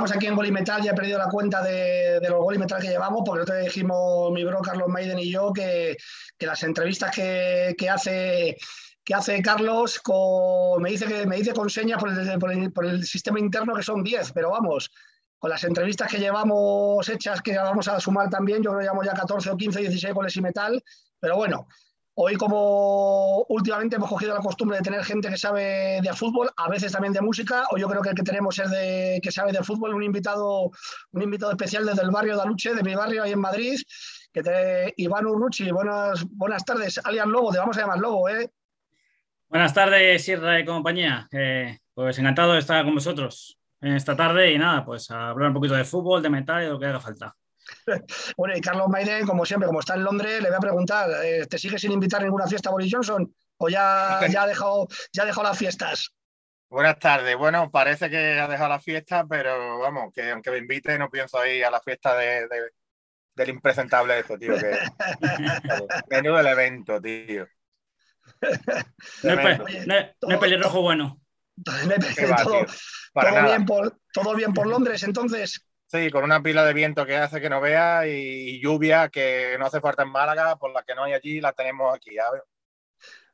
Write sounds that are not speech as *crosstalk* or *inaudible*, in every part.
Estamos aquí en Golimetal. Ya he perdido la cuenta de, los Golimetal que llevamos, porque te dijimos mi bro Carlos Maiden y yo que, las entrevistas que, hace que hace Carlos me dice que me dice con señas por el, por el, sistema interno que son 10, pero vamos, con las entrevistas que llevamos hechas, que vamos a sumar también, yo creo que llevamos ya 14 o 15, 16 goles y metal, pero bueno, Hoy, como últimamente hemos cogido la costumbre de tener gente que sabe de fútbol, a veces también de música, o yo creo que el que tenemos es de que sabe de fútbol, un invitado, un invitado especial desde el barrio de Aluche, de mi barrio ahí en Madrid, que te, Iván Urruchi. Buenas, buenas tardes, alias Lobo, te vamos a llamar Lobo, ¿eh? Buenas tardes, Sierra y compañía. Pues encantado de estar con vosotros en esta tarde y nada, pues a hablar un poquito de fútbol, de metal y de lo que haga falta. *laughs* Bueno, y Carlos Maiden, como siempre, como está en Londres, le voy a preguntar, eh, ¿te sigue sin invitar a ninguna fiesta Boris Johnson? ¿O ya, *laughs* ya, ha, dejado, ya ha dejado las fiestas? Buenas tardes. Bueno, parece que ha dejado la fiesta, pero vamos, que aunque me invite, no pienso ir a la fiesta de, del impresentable eso, tío. Que, *laughs* menudo el evento, tío. No es, pelirrojo bueno. todo, bien por, todo bien por Londres, entonces. Sí, con una pila de viento que hace que no vea y lluvia que no hace falta en Málaga, por la que no hay allí, la tenemos aquí.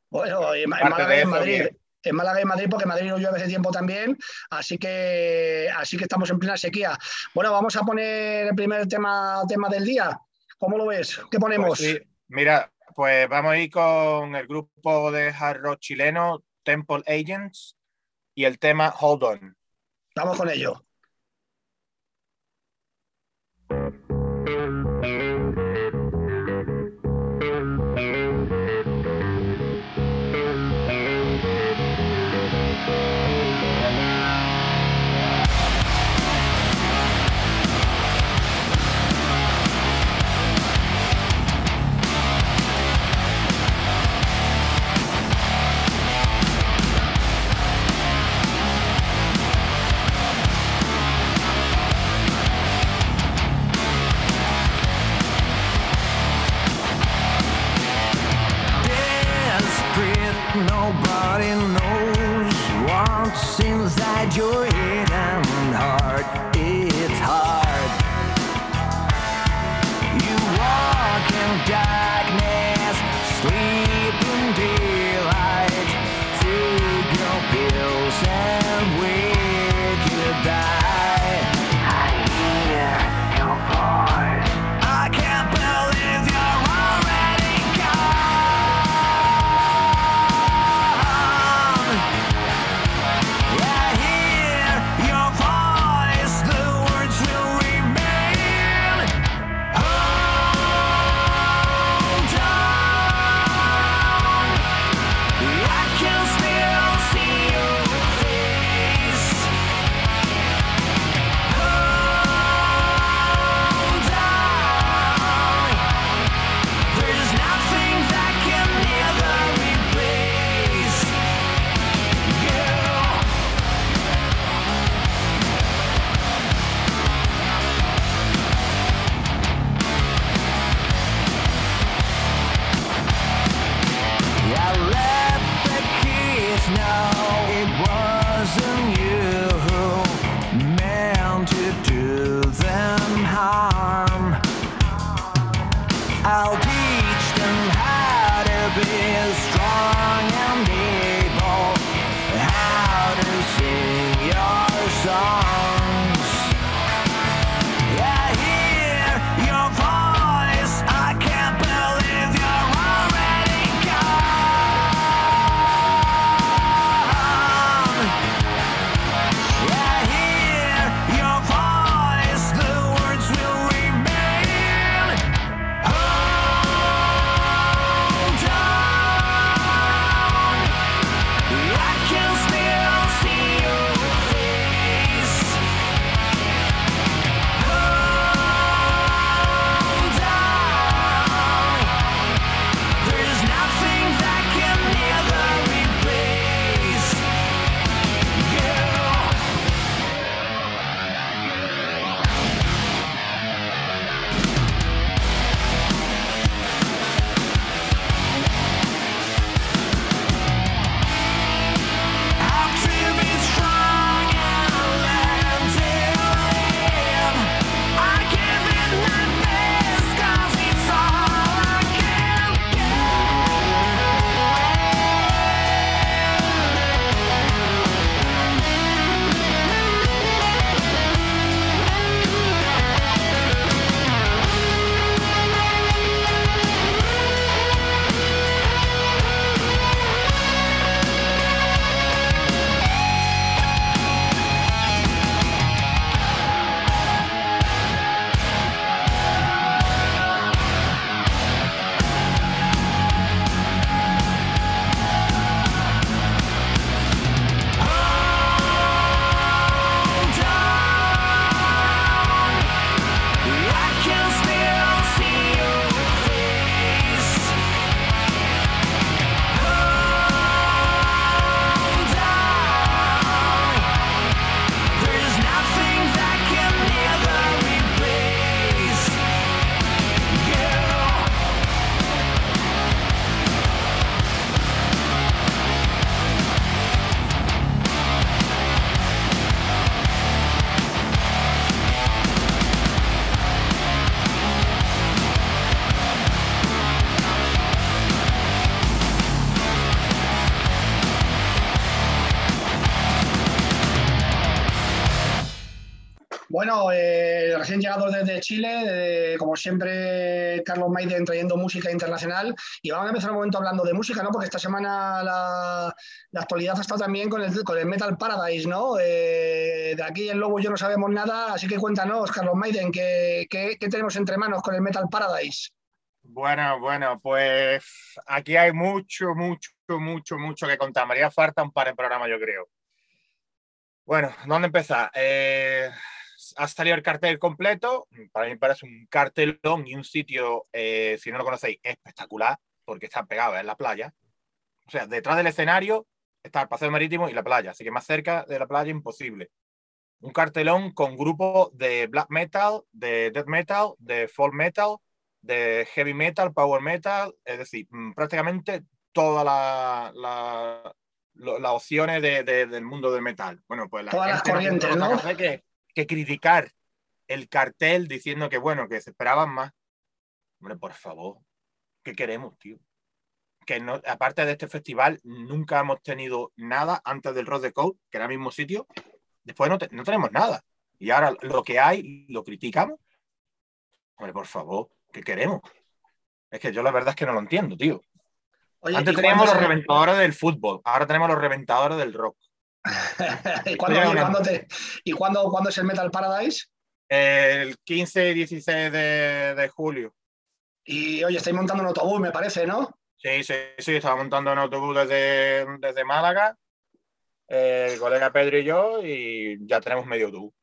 Bueno, en, Málaga y en Madrid. En Málaga y Madrid, porque Madrid no llueve ese tiempo también, así que, así que estamos en plena sequía. Bueno, vamos a poner el primer tema, tema del día. ¿Cómo lo ves? ¿Qué ponemos? Pues Mira, pues vamos a ir con el grupo de hard rock chileno Temple Agents y el tema Hold On. Vamos con ello. Um. Recién llegado desde Chile, como siempre, Carlos Maiden trayendo música internacional. Y vamos a empezar un momento hablando de música, ¿no? Porque esta semana la, actualidad ha estado también con el, con el Metal Paradise, ¿no? Eh, de aquí en Lobo yo no sabemos nada, así que cuéntanos, Carlos Maiden, ¿qué, qué, qué tenemos entre manos con el Metal Paradise? Bueno, bueno, pues aquí hay mucho, mucho, mucho, mucho que contar. María falta un par de programas, yo creo. Bueno, ¿dónde empezar? Eh, ha salido el cartel completo. Para mí parece un cartelón y un sitio, eh, si no lo conocéis, espectacular, porque está pegado en la playa. O sea, detrás del escenario está el paseo marítimo y la playa, así que más cerca de la playa imposible. Un cartelón con grupos de black metal, de death metal, de folk metal, de heavy metal, power metal, es decir, mm, prácticamente todas las opciones del mundo del metal. Bueno, pues todas las corrientes, ¿no? Que, que criticar el cartel diciendo que, bueno, que se esperaban más. Hombre, por favor, ¿qué queremos, tío? Que no, aparte de este festival, nunca hemos tenido nada antes del Rock the Code, que era el mismo sitio. Después no, no tenemos nada. Y ahora lo que hay lo criticamos. Hombre, por favor, ¿qué queremos? Es que yo la verdad es que no lo entiendo, tío. Antes teníamos los reventadores del fútbol, ahora tenemos los reventadores del rock. *laughs* ¿Y, cuándo, cuándo, es el Metal Paradise? El 15 y 16 de, julio. Y oye, estáis montando un autobús, me parece, ¿no? Sí, sí, sí, estaba montando un autobús desde, desde Málaga, el colega Pedro y yo, y ya tenemos medio autobús.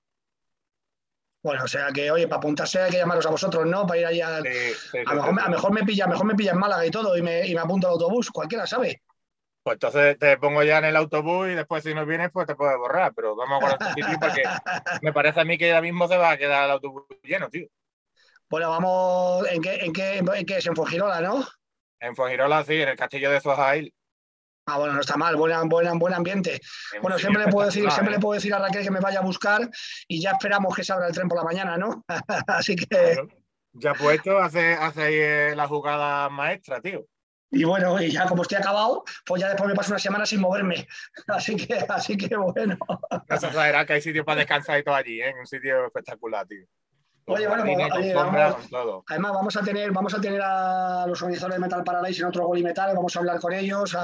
Bueno, o sea que, oye, para apuntarse hay que llamaros a vosotros, ¿no? Para ir allá. a, lo mejor, me pilla, mejor me pilla en Málaga y todo, y me, y me apunto al autobús, cualquiera sabe. Pues entonces te pongo ya en el autobús y después si no vienes, pues te puedes borrar. Pero vamos a guardar sitio porque *laughs* me parece a mí que ahora mismo se va a quedar el autobús lleno, tío. Bueno, vamos, ¿en qué, en qué, en qué es? En Fuengirola, ¿no? En Fuengirola, sí, en el castillo de Zojail. Ah, bueno, no está mal, buen, buen, buen ambiente. Bueno, siempre le puedo decir, siempre le ¿eh? puedo decir a Raquel que me vaya a buscar y ya esperamos que se abra el tren por la mañana, ¿no? *laughs* Así que. Ya puesto, hace, hace ahí eh, la jugada maestra, tío. Y bueno, y ya como estoy acabado, pues ya después me paso una semana sin moverme. *laughs* Así que, así que bueno. No se que hay sitio para descansar y todo allí, ¿eh? un sitio espectacular, tío. Oye, bueno, pues, además vamos a tener, vamos a tener a los organizadores de Metal Paradise en otro Gol y Metal, vamos a hablar con ellos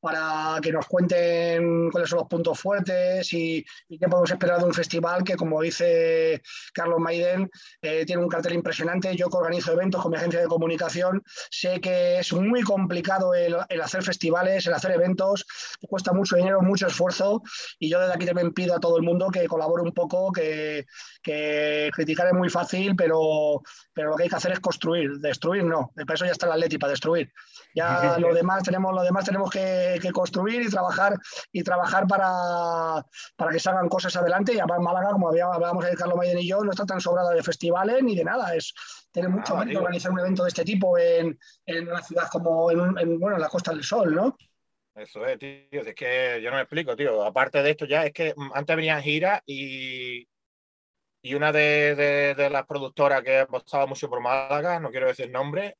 para que nos cuenten cuáles son los puntos fuertes y, qué podemos esperar de un festival que, como dice Carlos Maiden, eh, tiene un cartel impresionante. Yo que organizo eventos con mi agencia de comunicación, sé que es muy complicado el, hacer festivales, el hacer eventos, cuesta mucho dinero, mucho esfuerzo y yo desde aquí también pido a todo el mundo que colabore un poco, que, que criticar muy fácil, pero, pero lo que hay que hacer es construir, destruir no. Para eso ya está el Atleti, para destruir. Ya lo demás tenemos, lo demás tenemos que, construir y trabajar y trabajar para, para que salgan cosas adelante. Y además Málaga, como hablábamos de Carlos Maiden y yo, no está tan sobrada de festivales ni de nada. Es tiene mucho ah, organizar un evento de este tipo en, en una ciudad como en, bueno, en la Costa del Sol, ¿no? Eso es, tío. Es que yo no me explico, tío. Aparte de esto ya, es que antes venían giras y y una de, las productoras que apostaba mucho por Málaga, no quiero decir nombre,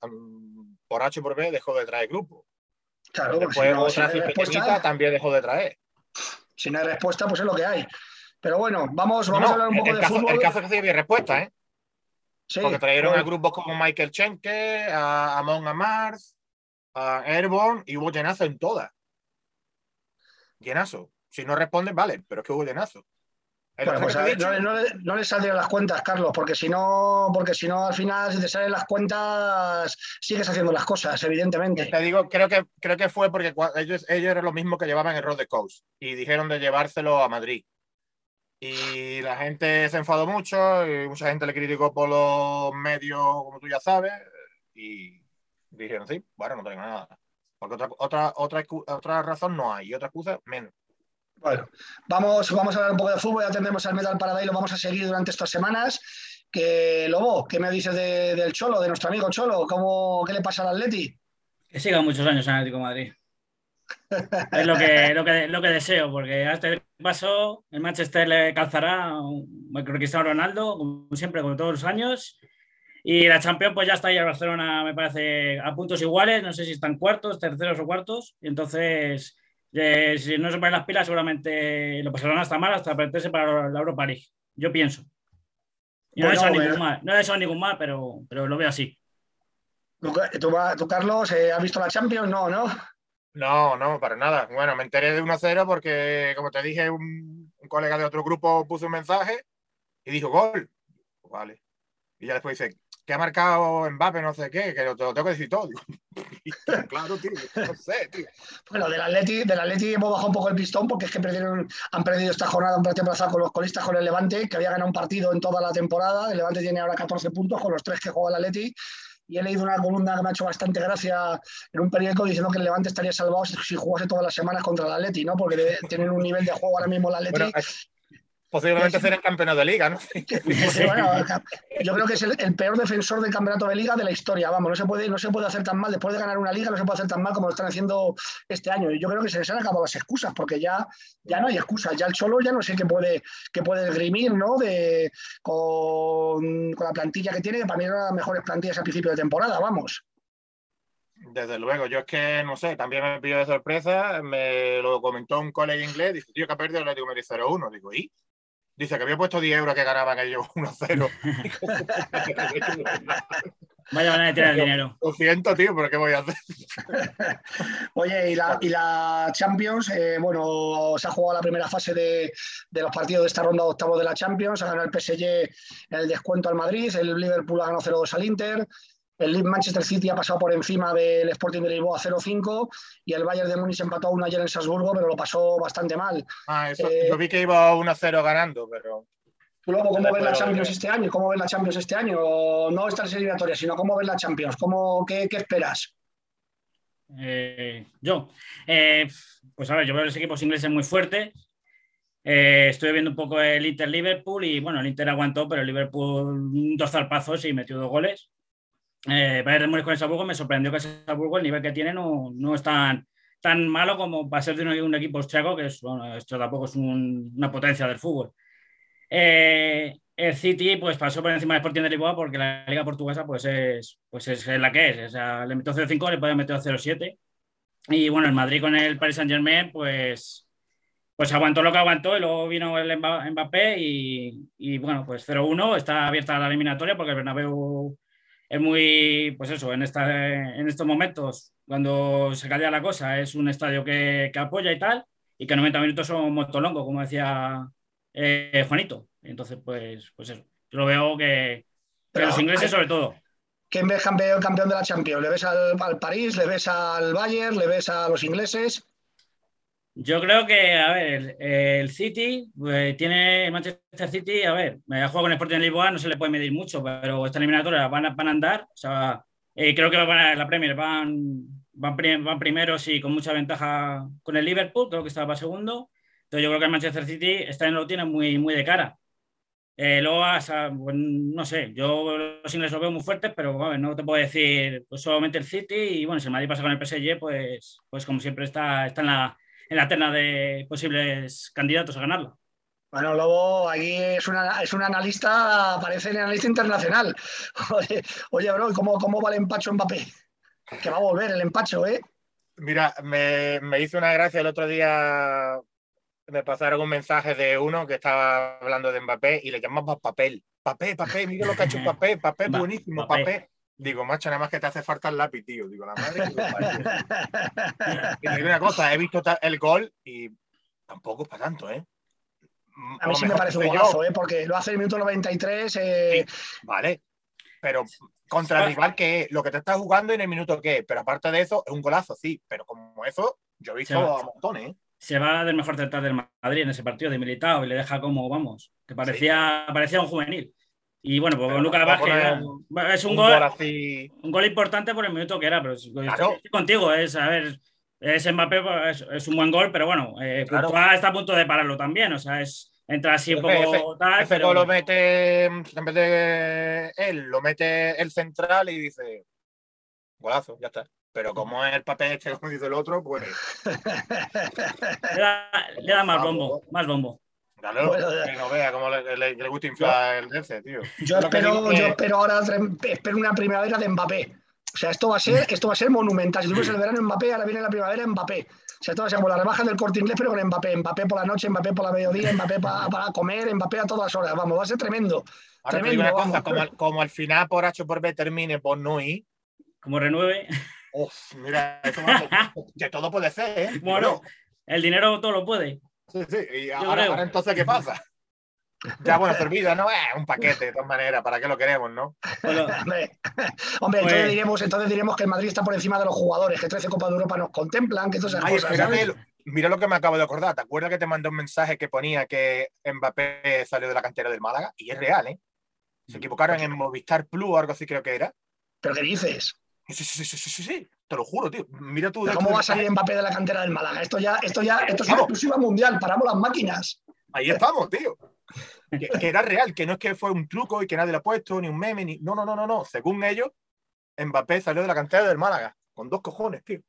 por H por B dejó de traer grupo. Claro, Después otra también dejó de traer. Si no hay respuesta, pues es lo que hay. Pero bueno, vamos, vamos a hablar un poco de caso, fútbol. El caso es que sí había respuesta, ¿eh? Sí, Porque trajeron a grupos como Michael Schenke, a Amon Amars, a Airborne, y hubo llenazo en todas. Llenazo. Si no responden, vale, pero es que hubo llenazo. Pues no, le saldrían las cuentas, Carlos, porque si no, porque si no al final si te salen las cuentas sigues haciendo las cosas, evidentemente. Te digo, creo que creo que fue porque ellos, ellos eran lo mismo que llevaban el Road the Coast y dijeron de llevárselo a Madrid. Y la gente se enfadó mucho y mucha gente le criticó por los medios, como tú ya sabes, y dijeron, sí, bueno, no tengo nada. Porque otra, otra, otra, otra razón no hay y otra excusa menos. Bueno, vamos, vamos a hablar un poco de fútbol, ya tendremos al Metal Paradise, lo vamos a seguir durante estas semanas. Que Lobo, ¿qué me dices del Cholo, de nuestro amigo Cholo? ¿Cómo, ¿Qué le pasa al Atleti? Que siga muchos años en Atlético Madrid. es lo que, lo, que, lo que deseo, porque a este paso el Manchester le calzará un Cristiano Ronaldo, como siempre, como todos los años. Y la Champions, pues ya está ahí el Barcelona, me parece, a puntos iguales. No sé si están cuartos, terceros o cuartos. Y entonces si no se ponen las pilas, seguramente lo pasarán hasta mal, hasta perderse para la Europa League. Yo pienso. no, he ningún mal, no he ningún mal, pero, pero lo veo así. ¿Tú, Carlos, eh, has visto la Champions? No, ¿no? No, no, para nada. Bueno, me enteré de 1-0 porque, como te dije, un, colega de otro grupo puso un mensaje y dijo gol. Vale. Y ya después dice, que ha marcado Mbappé, no sé qué, que lo, tengo que decir todo. *laughs* claro, tío, no sé, tío. Bueno, del Atleti, del Atleti hemos bajado un poco el pistón porque es que perdieron, han perdido esta jornada un partido con los colistas con el Levante, que había ganado un partido en toda la temporada. El Levante tiene ahora 14 puntos con los tres que juega el Atleti y he leído una columna que me ha hecho bastante gracia en un periódico diciendo que el Levante estaría salvado si jugase todas las semanas contra el Atleti, ¿no? Porque tienen un nivel de juego ahora mismo el Atleti Posiblemente ser el campeón de liga, ¿no? *laughs* yo creo que es el, peor defensor del campeonato de liga de la historia. Vamos, no se, puede, no se puede hacer tan mal. Después de ganar una liga, no se puede hacer tan mal como lo están haciendo este año. Y yo creo que se les han acabado las excusas, porque ya, ya no hay excusas. Ya el Cholo ya no sé qué puede, qué puede esgrimir, ¿no? De, con, con la plantilla que tiene, que para mí era una de las mejores plantillas a principio de temporada, vamos. Desde luego, yo es que no sé, también me pidió de sorpresa, me lo comentó un colega inglés, dice, tío, que ha perdido el Atlético Madrid 0-1. Digo, ¿y? Dice que había puesto 10 euros que ganaban ellos 1-0. Vaya van a tirar el dinero. Lo siento, tío, pero ¿qué voy a hacer? *laughs* Oye, y la, y la Champions, eh, bueno, se ha jugado la primera fase de, de, los partidos de esta ronda de octavos de la Champions. Ha ganado el PSG en el descuento al Madrid, el Liverpool ha ganado 0-2 al Inter, el Manchester City ha pasado por encima del Sporting de Lisboa 0-5 y el Bayern de Múnich empató 1 ayer en Salzburgo, pero lo pasó bastante mal. Ah, eso, eh, yo vi que iba 1-0 ganando, pero... ¿Tú luego cómo ves la Champions este año? ¿Cómo ves la Champions este año? No estas eliminatorias, sino cómo ves la Champions. ¿Cómo, qué, esperas? Eh, yo, eh, pues a ver, yo veo los equipos ingleses muy fuertes. estoy viendo un poco el Inter Liverpool y bueno, el Inter aguantó, pero el Liverpool dos zarpazos y metió dos goles eh, Bayern de Múnich con el Salzburgo me sorprendió que el Salzburgo el nivel que tiene no, no es tan, tan malo como va a ser de un, equipo austriaco, que es, bueno, esto tampoco es una potencia del fútbol. Eh, el City pues pasó por encima del Sporting de Lisboa porque la liga portuguesa pues es, pues es la que es. O sea, le metió 0-5, le puede meter 0-7. Y bueno, el Madrid con el Paris Saint Germain pues, pues aguantó lo que aguantó y luego vino el Mbappé y, y bueno, pues 0-1, está abierta la eliminatoria porque el Bernabéu es muy, pues eso, en, esta, en estos momentos, cuando se calla la cosa, es un estadio que, que apoya y tal, y que 90 minutos son motolongo, como decía eh, Juanito. Entonces, pues, pues eso, yo lo veo que, los ingleses sobre todo. ¿Quién ves campeón, campeón de la Champions? ¿Le ves al, al París? ¿Le ves al Bayern? ¿Le ves a los ingleses? Yo creo que, a ver, el City pues, tiene Manchester City, a ver, me ha jugado con el Sporting de Lisboa, no se le puede medir mucho, pero esta eliminatoria van a, van a andar. O sea, eh, creo que van a, la Premier van, van, van, primeros y con mucha ventaja con el Liverpool, creo que estaba segundo. Entonces yo creo que el Manchester City este año lo tiene muy, muy de cara. Eh, luego, pues, no sé, yo los ingleses los veo muy fuertes, pero no te puedo decir pues, solamente el City y bueno, si el Madrid pasa con el PSG, pues, pues como siempre está, está en la en la terna de posibles candidatos a ganarlo. Bueno, Lobo, aquí es, una, es un analista, parece un analista internacional. *laughs* Oye, bro, ¿cómo, ¿cómo va el empacho Mbappé? Que va a volver el empacho, ¿eh? Mira, me, me hizo una gracia el otro día, me pasaron un mensaje de uno que estaba hablando de Mbappé y le llamaba papel. Papel, papel, mira lo que ha hecho *laughs* papel, papel buenísimo, papel. Digo, macho, nada más que te hace falta el lápiz, tío. Digo, la madre que *laughs* Y digo una cosa, he visto el gol y tampoco es para tanto, ¿eh? A mí sí me parece un golazo, ¿eh? Porque lo hace el minuto 93. Eh... vale, pero contra el rival que lo que te estás jugando en el minuto que pero aparte de eso, es un golazo, sí, pero como eso, yo he visto a montones, ¿eh? Se va del mejor central del Madrid en ese partido de militado y le deja como, vamos, que parecía, parecía un juvenil. Y bueno, pues Lucas Vázquez es un, gol, un gol importante por el minuto que era, pero estoy contigo, es, a ver, es Mbappé, es, un buen gol, pero bueno, eh, está a punto de pararlo también, o sea, es entra así un poco tal. pero... lo mete, en vez de él, lo mete el central y dice, golazo, ya está. Pero como es el papel este, como dice el otro, pues. le, da, le da más bombo, más bombo. Que no vea cómo le, le, gusta inflar el DC, tío. Yo espero, yo espero ahora espero una primavera de Mbappé. O sea, esto va a ser, *laughs* esto va a ser monumental. Si tuvimos el verano Mbappé, ahora viene la primavera Mbappé. O sea, esto va a ser como la rebaja del corte inglés, pero con Mbappé. Mbappé por la noche, Mbappé por la mediodía, Mbappé para, para comer, Mbappé a todas horas. Vamos, va a ser tremendo. Ahora te Tremendo, digo una cosa, como, al- como al final por H o por B termine por no ir, Como renueve. uf, mira, eso va a ser- *laughs* que todo puede ser, ¿eh? Bueno, el dinero todo lo puede. Sí, sí. Y ahora, entonces, ¿qué pasa? *laughs* Ya, bueno, servida, ¿no? Eh, un paquete, de todas maneras, ¿para qué lo queremos, no? Pues *laughs* Hombre, hombre, entonces, Pues- diremos, entonces diremos que el Madrid está por encima de los jugadores, que 13 Copas de Europa nos contemplan, que todas esas Ay, cosas. espérate, mira lo que me acabo de acordar. ¿Te acuerdas que te mandé un mensaje que ponía que Mbappé salió de la cantera del Málaga? Y es real, ¿eh? Se equivocaron en Movistar Plus o algo así creo que era. ¿Pero qué dices? Sí, sí, sí, sí, sí, sí, sí. Te lo juro, tío. Mira tú. ¿Pero de- ¿Cómo va a salir Mbappé de la cantera del Málaga? Esto ya, esto ya, esto es una exclusiva mundial, paramos las máquinas. Ahí estamos, tío. Que, que era real, que no es que fue un truco y que nadie lo ha puesto, ni un meme, ni. No, no, no, no, no. Según ellos, Mbappé salió de la cantera del Málaga. Con dos cojones, tío.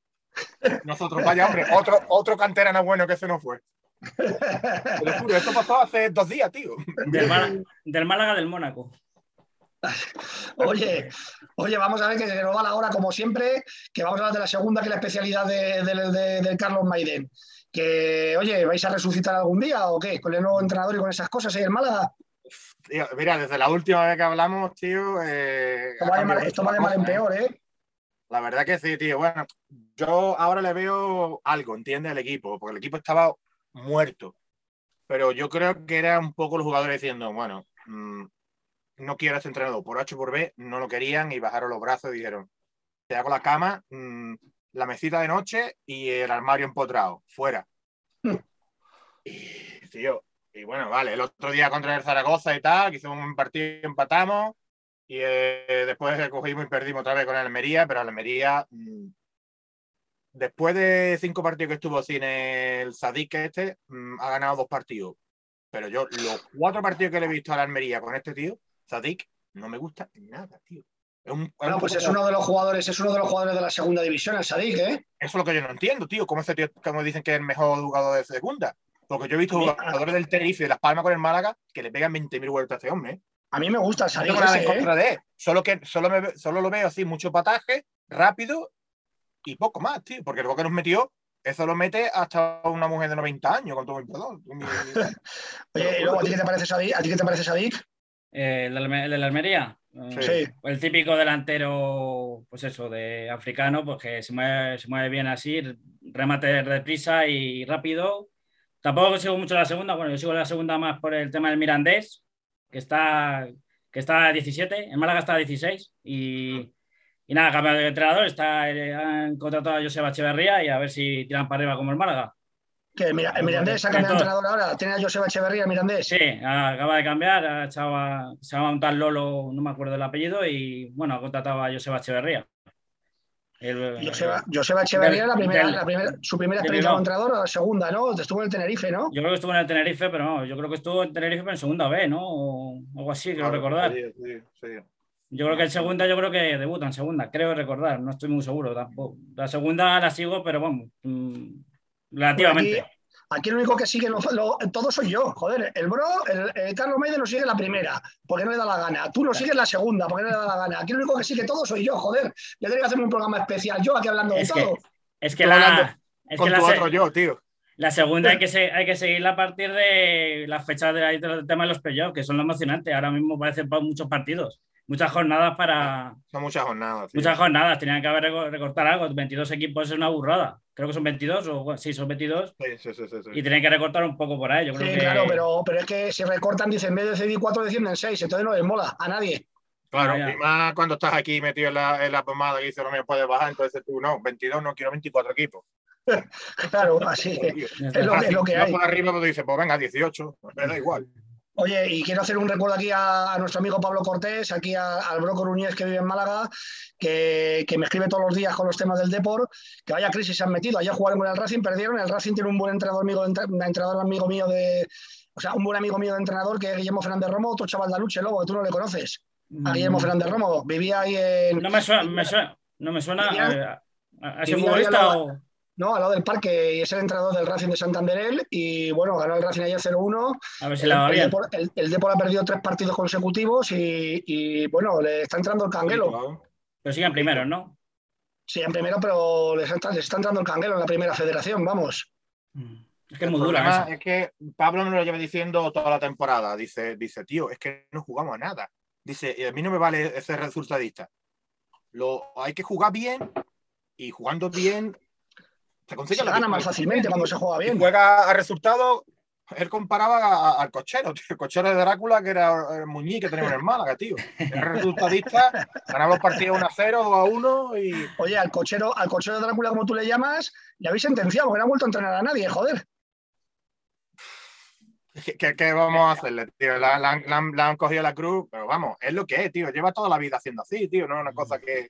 Nosotros, vaya hombre, otro, otro canterano bueno que ese no fue. Te lo juro, esto pasó hace dos días, tío. del, Málaga, del Málaga del Mónaco. *laughs* Oye, oye, vamos a ver que se nos va la hora, como siempre, que vamos a hablar de la segunda, que es la especialidad de, de- de- del Carlos Maiden. Que, oye, ¿vais a resucitar algún día o qué? Con el nuevo entrenador y con esas cosas ahí en Málaga. Tío, mira, desde la última vez que hablamos, tío. eh, Esto va de mal, esto mucho va de la mal en ¿eh? peor, ¿eh? La verdad que sí, tío. Bueno, yo ahora le veo algo, ¿entiendes? Al equipo, porque el equipo estaba muerto. Pero yo creo que era un poco los jugadores diciendo, bueno, mm, no quiero a este entrenador. Por H por B no lo querían y bajaron los brazos y dijeron, te hago la cama, mm, la mesita de noche y el armario empotrado, fuera. Mm. Y, tío, y bueno, vale, el otro día contra el Zaragoza y tal, que hicimos un partido y empatamos. Y eh, después cogimos y perdimos otra vez con el Almería, pero el Almería, mm, después de cinco partidos que estuvo sin el Sadik este, mm, ha ganado dos partidos. Pero yo, los cuatro partidos que le he visto al Almería con este tío, Sadik, no me gusta nada, tío. Es un- es Bueno, un pues es uno de los jugadores, es uno de los jugadores de la segunda división, el Sadik, ¿eh? Eso es lo que yo no entiendo, tío. ¿Cómo ese tío, como dicen que es el mejor jugador de segunda? Porque yo he visto jugadores del Tenerife y de Las Palmas con el Málaga que le pegan 20.000 vueltas a ese hombre. ¿eh? A mí me gusta el No Sadik tengo nada en ese, ¿eh? contra de él. Solo que solo, me, solo lo veo así, mucho pataje, rápido y poco más, tío. Porque lo que nos metió, eso lo mete hasta una mujer de 90 años, con todo mi perdón. *laughs* Oye, y luego, ¿a ti qué te parece Sadik? ¿A ti qué te parece Sadik? Eh, ¿El, Alme- el del Almería? Eh, Sí. El típico delantero, pues eso, de africano, pues que se mueve, se mueve bien así, remate de prisa y rápido. Tampoco sigo mucho la segunda, bueno, yo sigo la segunda más por el tema del Mirandés, que está, que está a 17, en Málaga está a 16 y, y nada, cambio de entrenador, está, eh, han contratado a Joseba Echeverría y a ver si tiran para arriba como el Málaga. Que el, Mira- el Mirandés ha cambiado de entrenador ahora. Tiene a Joseba Echeverría, el Mirandés. Sí, acaba de cambiar, ha echado a- se llama un tal Lolo, no me acuerdo del apellido, y bueno, ha contratado a Joseba Echeverría. El- Joseba, Joseba Echeverría, Del- la primera, del- la primera, su primera experiencia como entrenador, o la segunda, ¿no? Estuvo en el Tenerife, ¿no? Yo creo que estuvo en el Tenerife, pero no, yo creo que estuvo en Tenerife pero en segunda B, ¿no? O algo así, creo recordar. Sí, sí, sí. Yo creo que en segunda, yo creo que debuta en segunda, creo recordar, no estoy muy seguro tampoco. La segunda la sigo, pero vamos, mm, relativamente. Aquí, aquí el único que sigue lo, lo- todo soy yo, joder. El bro, el, el Carlos Maiden lo sigue la primera, porque no le da la gana. Tú lo sigues la segunda, porque no le da la gana. Aquí el único que sigue todo soy yo, joder. Ya tendría que hacer un programa especial, yo aquí hablando de Es que- todo. Es que la, es Con que la, tu se- otro yo, tío. la segunda hay *laughs* que, se- hay que seguirla a partir de las fechas de del tema de los playoffs, que son lo emocionante. Ahora mismo parecen pa- muchos partidos, muchas jornadas para, Son muchas jornadas. tío. Muchas jornadas, tenían que haber reco- recortar algo. 22 equipos es una burrada. Creo que son 22, o sí, son 22. Sí, sí, sí. Y tienen que recortar un poco por ahí. Yo creo Sí, que... claro, pero, pero es que si recortan, dicen, en vez de decidir cuatro, descienden seis, entonces no les mola a nadie. Claro, y más cuando estás aquí metido en la, en la pomada que dice no me puedes bajar, entonces tú no, 22 no quiero 24 equipos. *laughs* Claro, así. Es lo, es lo que No hay. por arriba, pues tú dices, pues venga, 18, me da igual. Oye, y quiero hacer un recuerdo aquí a, a nuestro amigo Pablo Cortés, aquí a- al Bro Coruñés que vive en Málaga, que, que me escribe todos los días con los temas del Depor, que vaya crisis se han metido. Ayer jugaron con el Racing, perdieron. El Racing tiene un buen entrenador amigo, entrenador amigo mío de. O sea, un buen amigo mío de entrenador que es Guillermo Fernández Romo, otro chaval de Aluche, Lobo, que tú no le conoces. A Guillermo Fernández Romo. Vivía ahí en. Mm. No me suena, me suena, no me suena Vivía- eh, a, a- a ese futbolista o... No, al lado del parque, y es el entrenador del Racing de Santander. él, Y bueno, ganó el Racing ayer 0-1. A ver si El, la va bien. Depor, el- el Depor ha perdido tres partidos consecutivos y, y, bueno, le está entrando el canguelo. Pero siguen primero, ¿no? Siguen primero, pero les está, les está entrando el canguelo en la primera federación, vamos. Mm. Es que es muy dura. Es que Pablo me lo lleva diciendo toda la temporada. Dice, dice, tío, es que no jugamos a nada. Dice, a mí no me vale ese resultadista. Lo, hay que jugar bien y jugando bien se consigue se gana más fácilmente cuando se juega bien. juega a resultado él comparaba al cochero, tío, el cochero de Drácula, que era el muñí que tenemos en Málaga, tío. Era resultadista, ganaba los partidos 1 a 0, 2 a 1 y. Oye, al cochero, al cochero de Drácula, como tú le llamas, le habéis sentenciado, porque no ha vuelto a entrenar a nadie, joder. ¿Qué, vamos a hacerle, tío? La, han cogido la cruz, pero vamos, es lo que es, tío. Lleva toda la vida haciendo así, tío. No es una cosa que,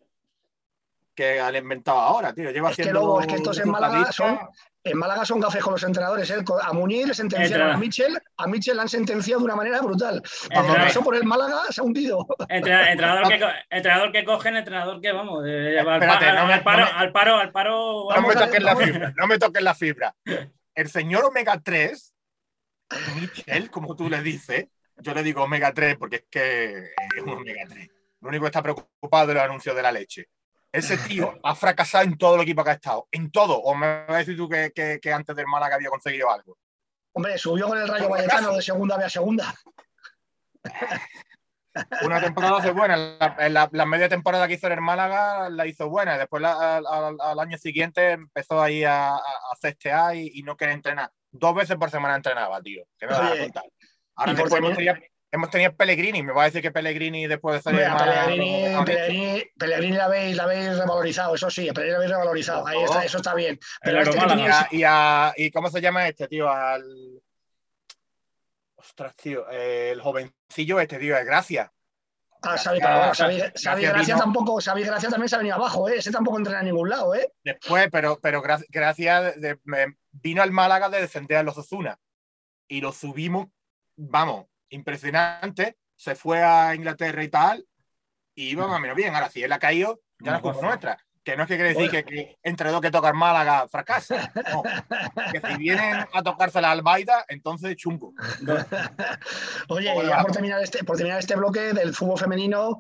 que han inventado ahora, tío. Lleva es que luego, es que estos en Málaga son, en Málaga son cafés con los entrenadores. ¿eh? A Muñiz le sentenciaron a Michel, a Michel le han sentenciado de una manera brutal. Cuando pasó por el Málaga se ha hundido. entrenador, que, entrenador que cogen, entrenador que vamos, al, paro, al, paro, al paro, No me toques la fibra, no me toques la fibra. El señor Omega 3, Michel, como tú le dices, yo le digo Omega 3 porque es que es un Omega 3. Lo único que está preocupado es el anuncio de la leche ese tío ha fracasado en todo el equipo que ha estado. En todo. ¿O me vas a decir tú que, que, antes del Málaga había conseguido algo? Hombre, subió con el Rayo Vallecano de segunda a segunda. *laughs* Una temporada hace buena. La, la, media temporada que hizo en el Málaga la hizo buena. Después al año siguiente empezó ahí a, a, a y, no quería entrenar. Dos veces por semana entrenaba, tío. ¿Qué me vas a contar? Ahora después hemos tenido Pellegrini. Me va a decir que Pellegrini después de salir Pellegrini, Pellegrini, la, habéis, la habéis revalorizado, eso sí, Pellegrini la habéis revalorizado. Ahí está, eso está bien. Pero este y, a, y, cómo se llama este, tío? Al. Ostras, tío. El jovencillo este, tío, es Gracia. Ah, Xavi, pero Xavi, Gracia tampoco, Xavi Gracia también se ha venido abajo, ¿eh? Ese tampoco entrena a ningún lado, ¿eh? Después, pero, pero Gracia vino al Málaga de descender a los Ozuna y lo subimos, vamos, impresionante, se fue a Inglaterra y tal, y iba más o menos bien. Ahora, si él ha caído, ya no es culpa nuestra. Que no es que quiere decir que, entre dos que tocan Málaga fracasa. Que si vienen a tocársela al Baida, entonces chungo. *laughs* Oye, ya por terminar, este, por terminar este bloque del fútbol femenino,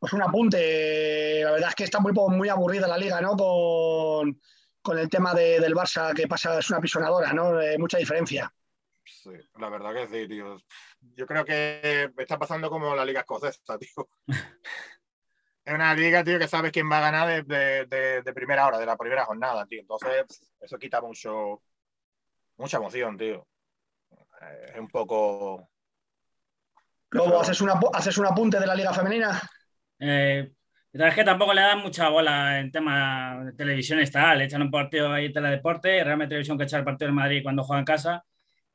pues un apunte. La verdad es que está muy, muy aburrida la liga, ¿no? Con, con el tema del Barça que pasa, es una pisonadora, ¿no? mucha diferencia. Sí, la verdad que sí, tío. Yo creo que está pasando como la Liga Escocesa, *laughs* tío. es una liga, tío, que sabes quién va a ganar de, primera hora, de la primera jornada, tío. Entonces, eso quita mucho, mucha emoción, tío. Es un poco. Luego, ¿haces, una, ¿haces un apunte de la Liga Femenina? Eh, es que tampoco le dan mucha bola en tema de televisión está, le echan un partido ahí en teledeporte, realmente televisión que echa el partido del Madrid cuando juega en casa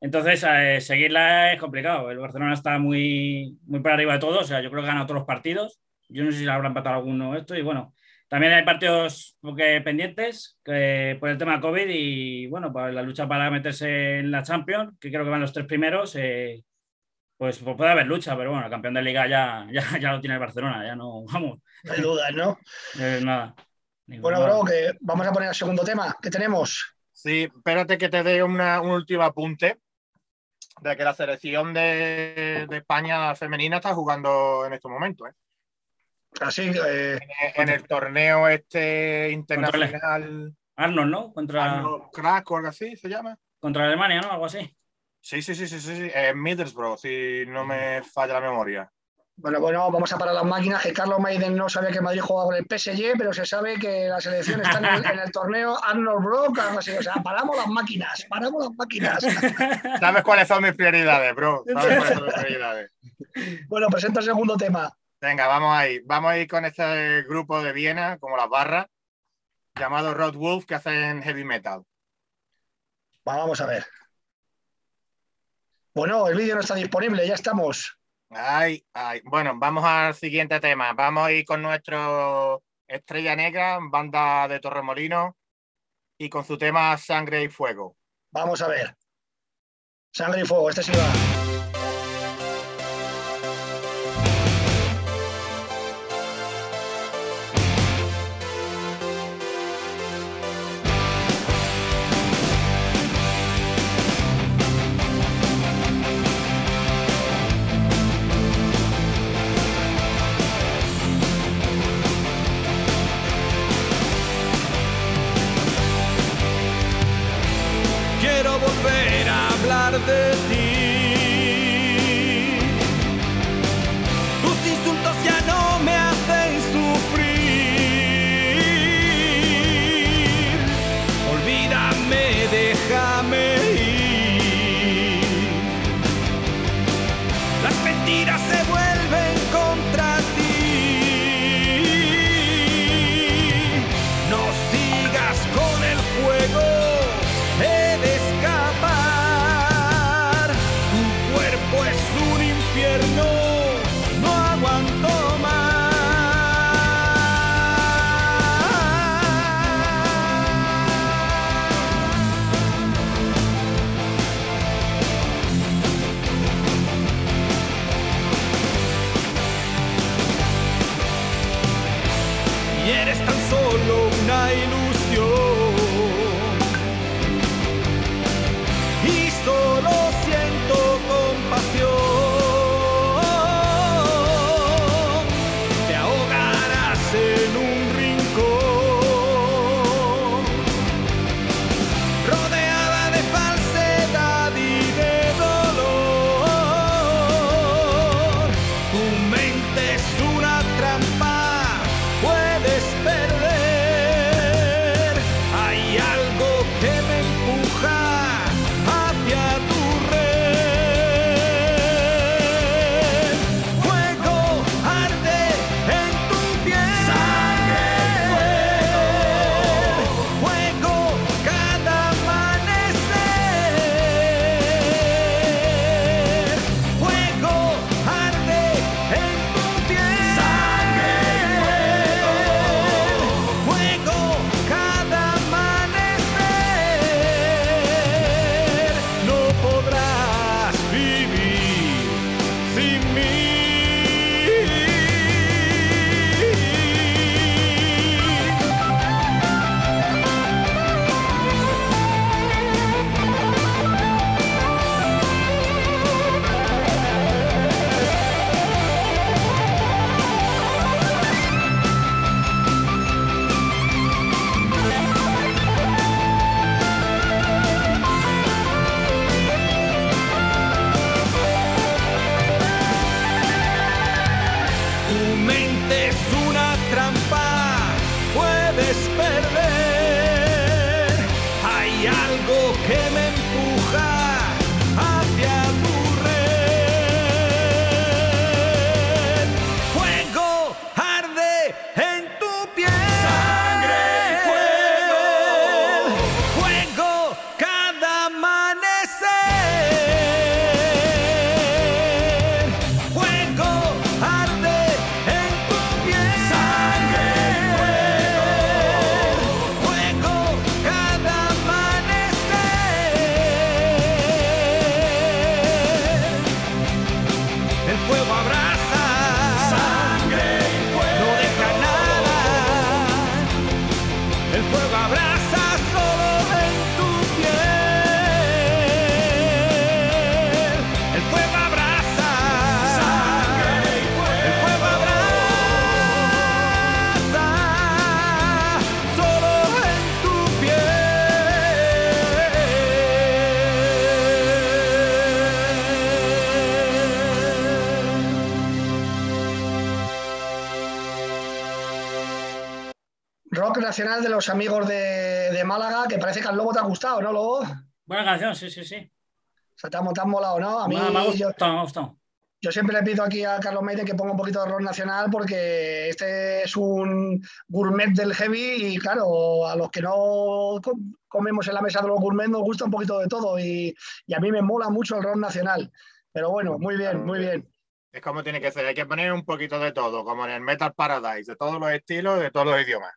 entonces, eh, seguirla es complicado. El Barcelona está muy, muy por arriba de todo. O sea, yo creo que ha ganado todos los partidos. Yo no sé si le habrá empatado alguno esto. Y bueno, también hay partidos pendientes que, por el tema COVID y bueno, para la lucha para meterse en la Champions, que creo que van los tres primeros. Eh, pues, pues, puede haber lucha, pero bueno, el campeón de liga ya, *laughs* ya, lo tiene el Barcelona, ya no, *laughs* vamos. No hay dudas, ¿no? Eh, nada. Bueno, bro, que vamos a poner el segundo tema que tenemos. Sí, espérate que te dé un último apunte de que la selección de, España femenina está jugando en estos momentos. ¿eh? Así, eh, en, el torneo este internacional. Arnold, ¿no? Contra. Crack o algo así se llama. Contra Alemania, ¿no? Algo así. Sí, sí, sí, sí, sí, sí. En Middlesbrough, si no me falla la memoria. Bueno, bueno, vamos a parar las máquinas, que Carlos Maiden no sabía que Madrid jugaba con el PSG, pero se sabe que la selección está en el, torneo Arnold Brock, así. O sea, paramos las máquinas, paramos las máquinas. *laughs* ¿Sabes cuáles son mis prioridades, bro? ¿Sabes cuáles son mis prioridades? Bueno, presento el segundo tema. Venga, vamos ahí. Vamos a ir con este grupo de Viena, como las barras, llamado Rod Wolf, que hacen heavy metal. Vamos a ver. Bueno, el vídeo no está disponible, ya estamos. Ay, ay. Bueno, vamos al siguiente tema. Vamos a ir con nuestro Estrella Negra, banda de Torremolino, y con su tema Sangre y Fuego. Vamos a ver. Sangre y Fuego, este sí va. Quiero volver a hablar de ti. Rock nacional de los amigos de, de Málaga, que parece que al Lobo te ha gustado, ¿no, Lobo? O Buena canción, sí, sí, sí. sea, te ha, te ha molado, ¿no? A mí, Me, ha yo, gustado, me ha gustado. yo siempre le pido aquí a Carlos Meide que ponga un poquito de rock nacional porque este es un gourmet del heavy y claro, a los que no co- comemos en la mesa de los gourmet nos gusta un poquito de todo y, y a mí me mola mucho el rock nacional. Pero bueno, muy bien, muy bien. Es como tiene que ser, hay que poner un poquito de todo, como en el Metal Paradise, de todos los estilos, de todos los idiomas.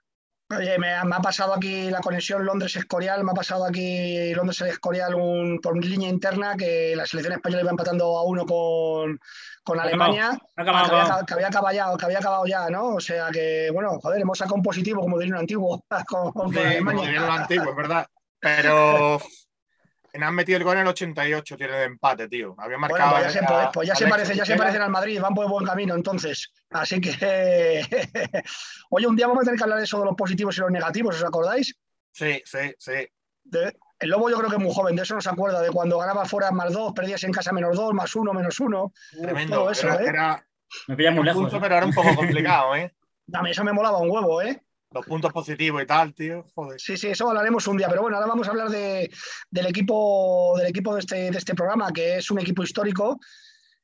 Oye, me, ha- me ha pasado aquí la conexión Londres-Escorial, me ha pasado aquí Londres-Escorial un, por línea interna que la selección española iba empatando a uno con, con Alemania, acabado, que, había, acabado. que había acabado, que había acabado ya, ¿no? O sea que, bueno, joder, hemos sacado un positivo, como diría un antiguo, *laughs* con, con Sí, como Alemania. dirían los antiguos, es verdad. *laughs* Pero han metido el gol en el 88, tiene de empate, tío. Había Bueno, marcado. pues ya, se, a- pues- pues ya se parece, ya se parecen al Madrid, van por buen camino entonces. Así que, *laughs* oye, un día vamos a tener que hablar de eso de los positivos y los negativos, ¿os acordáis? Sí, sí, sí. De- El Lobo yo creo que es muy joven, de eso no se acuerda, de cuando ganaba fuera más dos, perdías en casa menos dos, más uno, menos uno. Tremendo. todo eso, era, ¿eh? era Me pilla muy lejos. punto, ¿eh? pero era un poco complicado, ¿eh? *laughs* A mí eso me molaba un huevo, ¿eh? Los puntos positivos y tal, tío. Joder. Sí, sí, eso hablaremos un día. Pero bueno, ahora vamos a hablar de- del equipo, del equipo de, este, de este programa, que es un equipo histórico,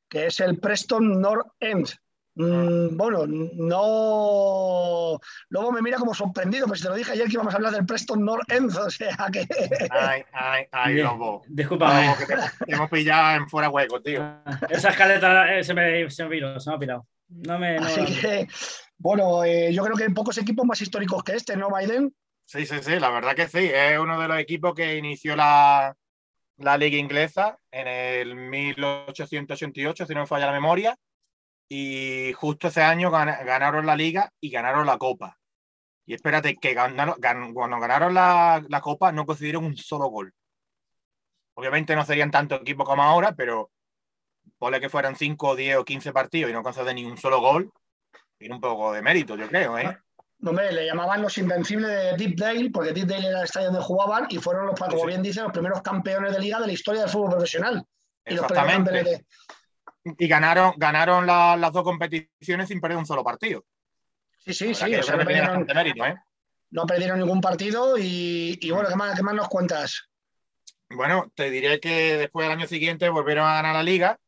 que es el Preston North End. Mm, bueno, no. Luego me mira como sorprendido, pues te lo dije ayer que íbamos a hablar del Preston North End, *laughs* o sea que. Ay, ay, ay, Bien. lobo. Lobo, que te, te hemos pillado en fuera hueco, tío. *laughs* Esa escaleta eh, se me, se me viró, se me ha pirado. No me. No, Así que, bueno, eh, yo creo que hay pocos equipos más históricos que este, ¿no, Biden? Sí, sí, sí, la verdad que sí. Es uno de los equipos que inició la, la liga inglesa en el 1888, si no me falla la memoria. Y justo ese año gana- ganaron la liga y ganaron la copa. Y espérate, que ganaron, gan- cuando ganaron la, la copa no concedieron un solo gol. Obviamente no serían tanto equipo como ahora, pero ponle que fueran 5, 10 o 15 partidos y no conceden ni un solo gol. Tiene un poco de mérito, yo creo, ¿eh? No, hombre, le llamaban los invencibles de Deepdale, porque Deepdale era el estadio donde jugaban y fueron, los, como Sí, bien dice, los primeros campeones de liga de la historia del fútbol profesional. Y los Exactamente. de, y ganaron, ganaron la- las dos competiciones sin perder un solo partido. Sí, sí, sí. O sea, no perdieron, mérito, ¿eh? no perdieron ningún partido y, y bueno, ¿qué más, ¿qué más nos cuentas? Bueno, te diré que después del año siguiente volvieron a ganar la liga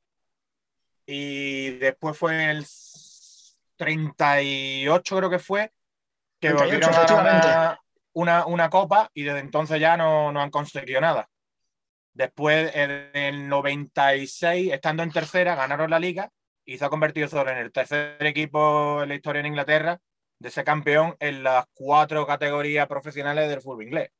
y después fue el 38 creo que fue, que 38, volvieron a ganar una, una copa y desde entonces ya no, no han conseguido nada. Después, en el 96, estando en tercera, ganaron la liga y se ha convertido solo en el tercer equipo en la historia en Inglaterra de ser campeón en las cuatro categorías profesionales del fútbol inglés.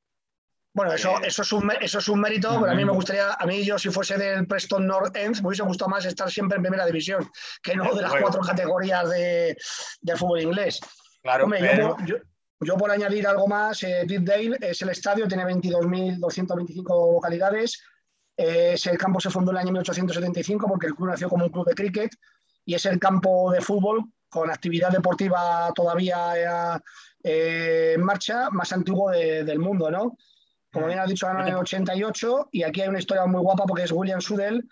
Bueno, eso, Eh, eso, es un, eso es un mérito, pero a mí me gustaría, a mí yo si fuese del Preston North End, me hubiese gustado más estar siempre en primera división, que no de las luego. cuatro categorías de, del fútbol inglés. Claro, Hombre, yo pero por- yo, yo por añadir algo más, eh, Deepdale es el estadio, tiene 22.225 localidades. Eh, ese campo se fundó en el año 1875 porque el club nació como un club de cricket y es el campo de fútbol con actividad deportiva todavía eh, en marcha más antiguo de- del mundo, ¿no? Como bien has dicho, ganó en el 88 y aquí hay una historia muy guapa porque es William Sudell,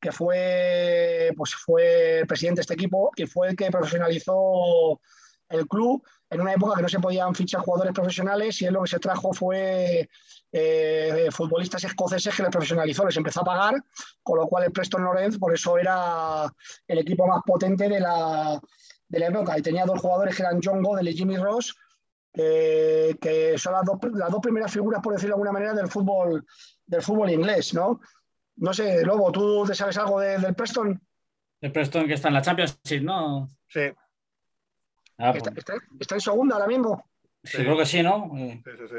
que fue, pues fue el presidente de este equipo y fue el que profesionalizó el club en una época que no se podían fichar jugadores profesionales y él lo que se trajo fue eh, futbolistas escoceses que les profesionalizó, les empezó a pagar, con lo cual el Preston North por eso era el equipo más potente de la, de la época. Y tenía dos jugadores que eran John Godel y Jimmy Ross eh, que son las dos, las dos primeras figuras, por decirlo de alguna manera, del fútbol, del fútbol inglés, ¿no? No sé, Lobo, ¿tú te sabes algo de- del Preston? El Preston que está en la Championship, ¿no? sí, Ah, pues, ¿Está, está- está en segunda ahora mismo? sí, creo que sí, ¿no? Sí, sí, sí.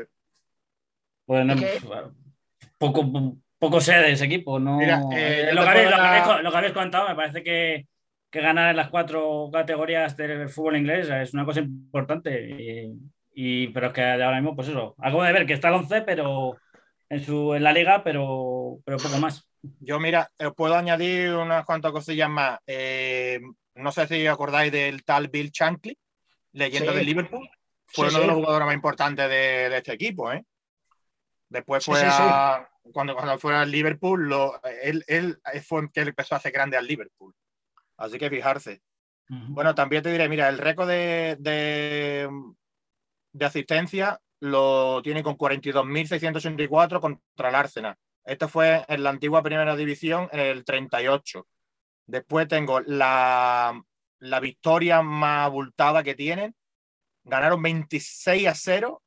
Pues no, ¿Y qué? poco, poco sé de ese equipo. No, Mira, eh, Eh, lo, que habéis, lo que habéis lo que contado me parece que, que ganar en las cuatro categorías del fútbol inglés es una cosa importante. Y, y- pero es que de ahora mismo, pues eso, acabo de ver que está el 11, pero en, su, en la liga, pero, pero poco más. Yo, mira, os puedo añadir unas cuantas cosillas más. Eh, no sé si acordáis del tal Bill Shankly, leyenda Sí. del Liverpool. Fue Sí, uno de los jugadores más importantes de, de este equipo, ¿eh? Después Sí, fue sí, sí. a- Cuando, cuando fue al Liverpool, lo- él, él fue el que empezó a hacer grande al Liverpool. Así que fijarse. Bueno, también te diré, mira, el récord de, de, de asistencia lo tiene con 42.684 contra el Arsenal. Esto fue en la antigua primera división, en el 38. Después tengo la, la victoria más abultada que tienen. Ganaron 26 a 0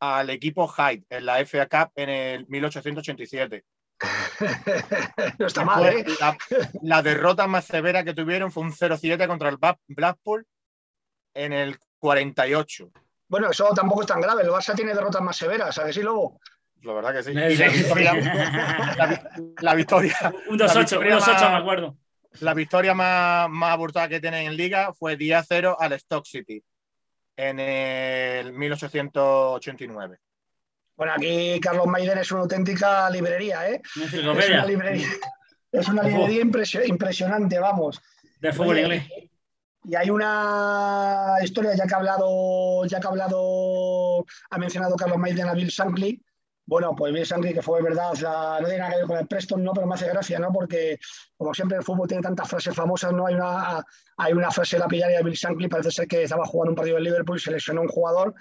al equipo Hyde en la FA Cup en el 1887. *laughs* no está mal, ¿eh? La, la derrota más severa que tuvieron fue un 0-7 contra el Blackpool en el 48. Bueno, eso tampoco es tan grave. El Barça tiene derrotas más severas, ¿sabes? Sí, Lobo. La verdad que sí. Y la victoria, *laughs* la vi- la victoria, un la 2-8, un victoria 2-8, más- me acuerdo. la victoria más, más abultada que tienen en liga fue 10-0 al Stock City en el 1889. Bueno, aquí Carlos Maiden es una auténtica librería, ¿eh? Es una librería, es una Ojo. librería impresio- impresionante, vamos. de fútbol inglés. Y hay una historia, ya que ha hablado, ya que ha hablado, ha mencionado Carlos Maiden a Bill Shankly, Bueno, pues Bill Shankly, que fue verdad, la, no tiene nada que ver con el Preston, no, pero me hace gracia, ¿no? Porque como siempre el fútbol tiene tantas frases famosas, ¿no? Hay una, hay una frase lapidaria de Bill Shankly, parece ser que estaba jugando un partido en Liverpool y se lesionó un jugador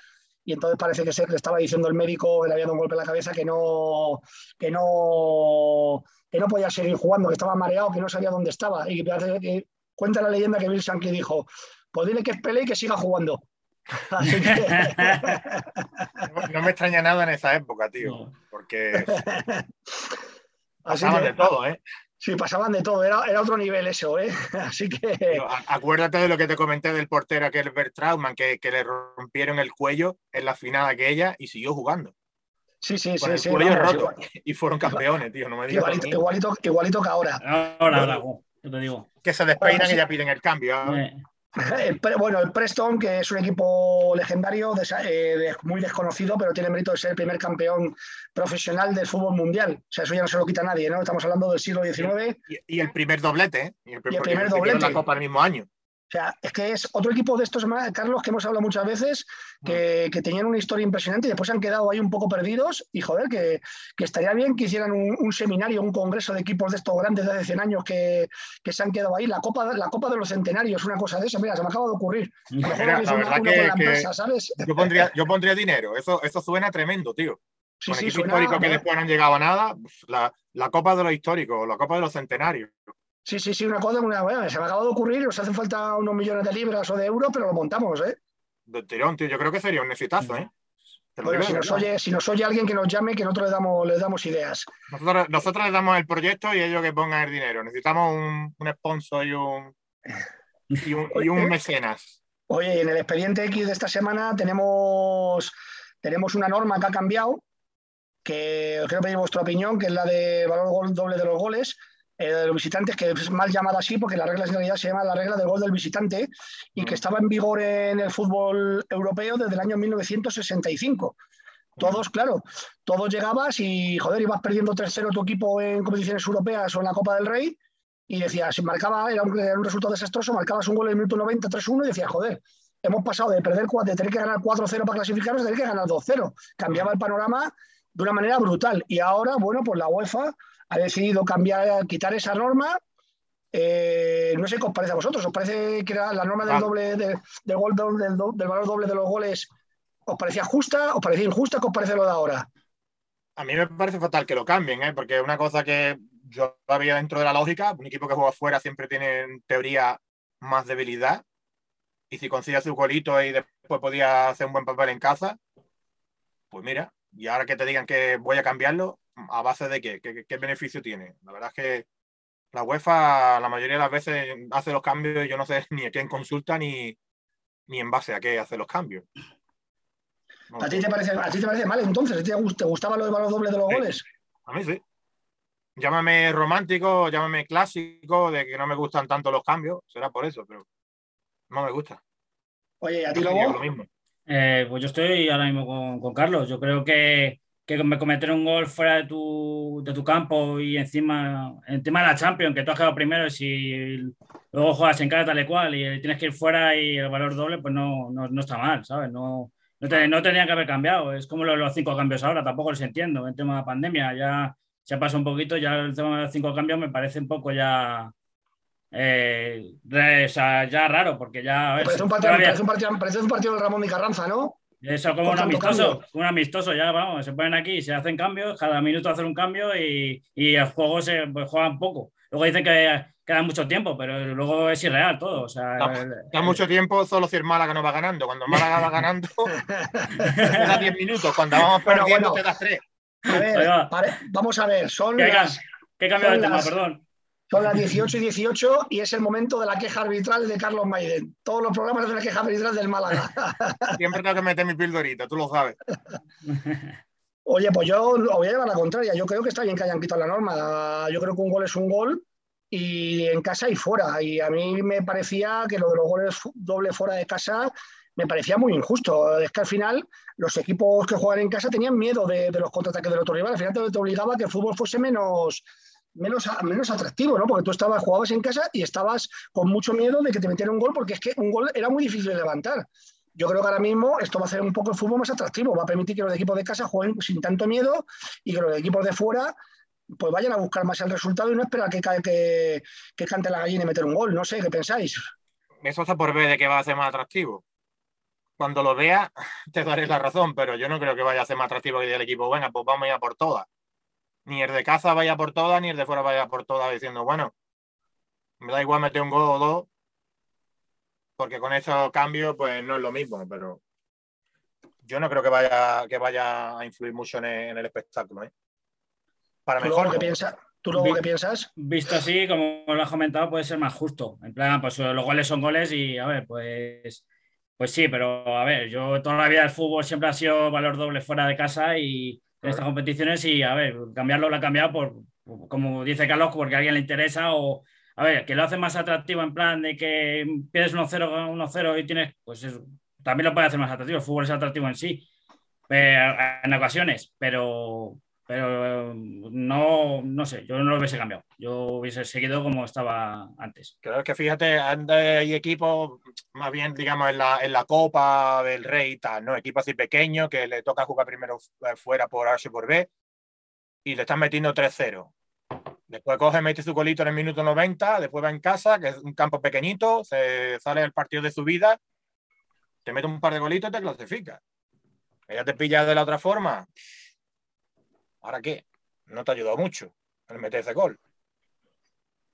y entonces parece que ser le estaba diciendo el médico que le había dado un golpe en la cabeza que no, que no, que no podía seguir jugando, que estaba mareado, que no sabía dónde estaba. Y parece que cuenta la leyenda que Bill Shankly dijo, pues dile que es y que siga jugando. *laughs* Así que... No me extraña nada en esa época, tío, No. porque *laughs* Así pasaban que- de todo, ¿eh? Sí, pasaban de todo, era, era otro nivel eso, ¿eh? *laughs* Así que... Tío, Acuérdate de lo que te comenté del portero aquel Bert Trautmann, que, que le rompieron el cuello en la final aquella y siguió jugando. Sí, sí, Con sí, el sí. cuello vamos, roto. igual- Y fueron campeones, tío. No me digas igualito, igualito, igualito que ahora. Ahora, ahora, yo te digo. que se despeinan Bueno, sí. y ya piden el cambio. Eh, Pre- bueno, el Preston, que es un equipo legendario, eh, de- muy desconocido, pero tiene mérito de ser el primer campeón profesional del fútbol mundial. O sea, eso ya no se lo quita nadie, ¿no? Estamos hablando del siglo XIX. Y, y el primer doblete, ¿eh? Y el, Y el primer doblete. la Copa el mismo año. O sea, es que es otro equipo de estos, Carlos, que hemos hablado muchas veces, que, que tenían una historia impresionante y después se han quedado ahí un poco perdidos. Y joder, que, que estaría bien que hicieran un, un seminario, un congreso de equipos de estos grandes de hace 100 años que, que se han quedado ahí. La Copa, la Copa de los Centenarios, una cosa de esa. Mira, se me acaba de ocurrir. Mira, la verdad que-. Yo pondría, yo pondría dinero. Eso, eso suena tremendo, tío. Sí, Con sí, equipos históricos que después no han llegado a nada, pues, la, la Copa de los Históricos, la Copa de los Centenarios. Sí, sí, sí, una cosa, una, bueno, se me acaba de ocurrir, nos hacen falta unos millones de libras o de euros, pero lo montamos, ¿eh? De tirón, tío. Yo creo que sería un exitazo, ¿eh? Bueno, si nos, verdad. oye, si nos oye alguien que nos llame, que nosotros le damos, le damos ideas. Nosotros, nosotros les damos el proyecto y ellos que pongan el dinero. Necesitamos un, un sponsor y un, y un, y un mecenas. Oye, en el expediente X de esta semana tenemos, tenemos una norma que ha cambiado, que os quiero pedir vuestra opinión, que es la de valor doble de los goles eh, de los visitantes, que es mal llamada así porque la regla en realidad se llama la regla del gol del visitante y que estaba en vigor en el fútbol europeo desde el año 1965. Todos, claro, todos llegabas y, joder, ibas perdiendo 3-0 tu equipo en competiciones europeas o en la Copa del Rey y decías, si marcaba, era un, era un resultado desastroso, marcabas un gol en el minuto 90, 3-1 y decías, joder, hemos pasado de perder, de tener que ganar 4-0 para clasificarnos, a tener que ganar 2-0. Cambiaba el panorama de una manera brutal. Y ahora, bueno, pues la UEFA ha decidido cambiar, quitar esa norma. Eh, no sé qué os parece a vosotros. ¿Os parece que era la norma del Ah. doble de- del gol del, valor doble de los goles os parecía justa? ¿Os parecía injusta? ¿Qué os parece lo de ahora? A mí me parece fatal que lo cambien, ¿eh? porque una cosa que yo había dentro de la lógica. Un equipo que juega afuera siempre tiene, en teoría, más debilidad. Y si consigue su golito y después podía hacer un buen papel en casa, pues mira, y ahora que te digan que voy a cambiarlo, ¿a base de qué? ¿Qué, qué beneficio tiene? La verdad es que la UEFA la mayoría de las veces hace los cambios y yo no sé *laughs* ni a quién consulta ni, ni en base a qué hace los cambios. No, ¿A ti te parece, a ti te parece mal entonces? ¿A ti te gust- te gustaba lo del valor doble de los Sí. goles? A mí sí. Llámame romántico, llámame clásico, de que no me gustan tanto los cambios, será por eso, pero no me gusta. Oye, ¿y a ti, Lobo? lo mismo. Eh, pues yo estoy ahora mismo con, con Carlos. Yo creo que, que me cometer un gol fuera de tu, de tu campo y encima, encima de la Champions, que tú has quedado primero y si luego juegas en casa tal y cual y tienes que ir fuera y el valor doble, pues no, no, no está mal, ¿sabes? No, no, te- no tendría que haber cambiado. Es como lo de los cinco cambios ahora, tampoco los entiendo. El tema de la pandemia ya se pasa un poquito, ya el tema de los cinco cambios me parece un poco ya... eh, re- o sea, ya raro, porque ya... a ver, Parece un, si partido, todavía- parece, un partido, parece un partido de Ramón y Carranza, ¿no? Eso como un amistoso, cambio. un amistoso, ya vamos, se ponen aquí, se hacen cambios, cada minuto hacen un cambio y, y el juego se pues, juegan poco. Luego dicen que queda mucho tiempo, pero luego es irreal todo. O sea, el- Da mucho tiempo solo si el Málaga no va ganando. Cuando el Málaga va ganando, te da 10 minutos. Cuando vamos perdiendo, bueno. te das 3. A ver, Ahí va. pare- vamos a ver, son ¿Qué, las, qué cambio de tema? las- Perdón. Son las 18 y 18 y es el momento de la queja arbitral de Carlos Maiden. Todos los programas de la queja arbitral del Málaga. *laughs* Siempre tengo que meter mi pildorita, tú lo sabes. Oye, pues yo os voy a llevar la contraria. Yo creo que está bien que hayan quitado la norma. Yo creo que un gol es un gol y en casa y fuera. Y a mí me parecía que lo de los goles doble fuera de casa me parecía muy injusto. Es que al final los equipos que juegan en casa tenían miedo de, de los contraataques del otro rival. Al final te, te obligaba a que el fútbol fuese menos, menos, menos atractivo, ¿no? Porque tú estabas, jugabas en casa y estabas con mucho miedo de que te metieran un gol porque es que un gol era muy difícil de levantar. yo creo que ahora mismo esto va a hacer un poco el fútbol más atractivo, va a permitir que los equipos de casa jueguen sin tanto miedo y que los equipos de fuera pues vayan a buscar más el resultado y no esperar que, que, que cante la gallina y meter un gol. No sé, ¿qué pensáis? Eso está por ver de que va a ser más atractivo. Cuando lo vea, *laughs* te daré la razón, pero yo no creo que vaya a ser más atractivo que el equipo, venga, pues vamos a ir a por todas. Ni el de casa vaya por todas, ni el de fuera vaya por todas, diciendo, bueno, me da igual meter un gol o dos, porque con esos cambios, pues no es lo mismo, pero yo no creo que vaya, que vaya a influir mucho en el, en el espectáculo. ¿eh? Para ¿Tú mejor. ¿Qué piensas? ¿Tú luego qué piensas? Visto así, como lo has comentado, puede ser más justo. En plan, pues los goles son goles y, a ver, pues, pues sí, pero a ver, yo toda la vida el fútbol siempre ha sido valor doble fuera de casa y en estas competiciones y, a ver, cambiarlo lo ha cambiado por, como dice Carlos, porque a alguien le interesa o, a ver, que lo hace más atractivo en plan de que pierdes 1-0, 1-0 y tienes, pues eso, también lo puede hacer más atractivo. El fútbol es atractivo en sí, eh, en ocasiones, pero, pero no, no sé, yo no lo hubiese cambiado. Yo hubiese seguido como estaba antes. Creo que fíjate, hay equipos más bien, digamos, en la, en la Copa del Rey y tal, ¿no? Equipos así pequeños que le toca jugar primero fuera por A o por B y le están metiendo 3-0. Después coge, mete su colito en el minuto 90, después va en casa, que es un campo pequeñito, se sale el partido de su vida, te mete un par de golitos y te clasifica. Ella te pilla de la otra forma, ¿Ahora qué? No te ha ayudado mucho el meter ese gol.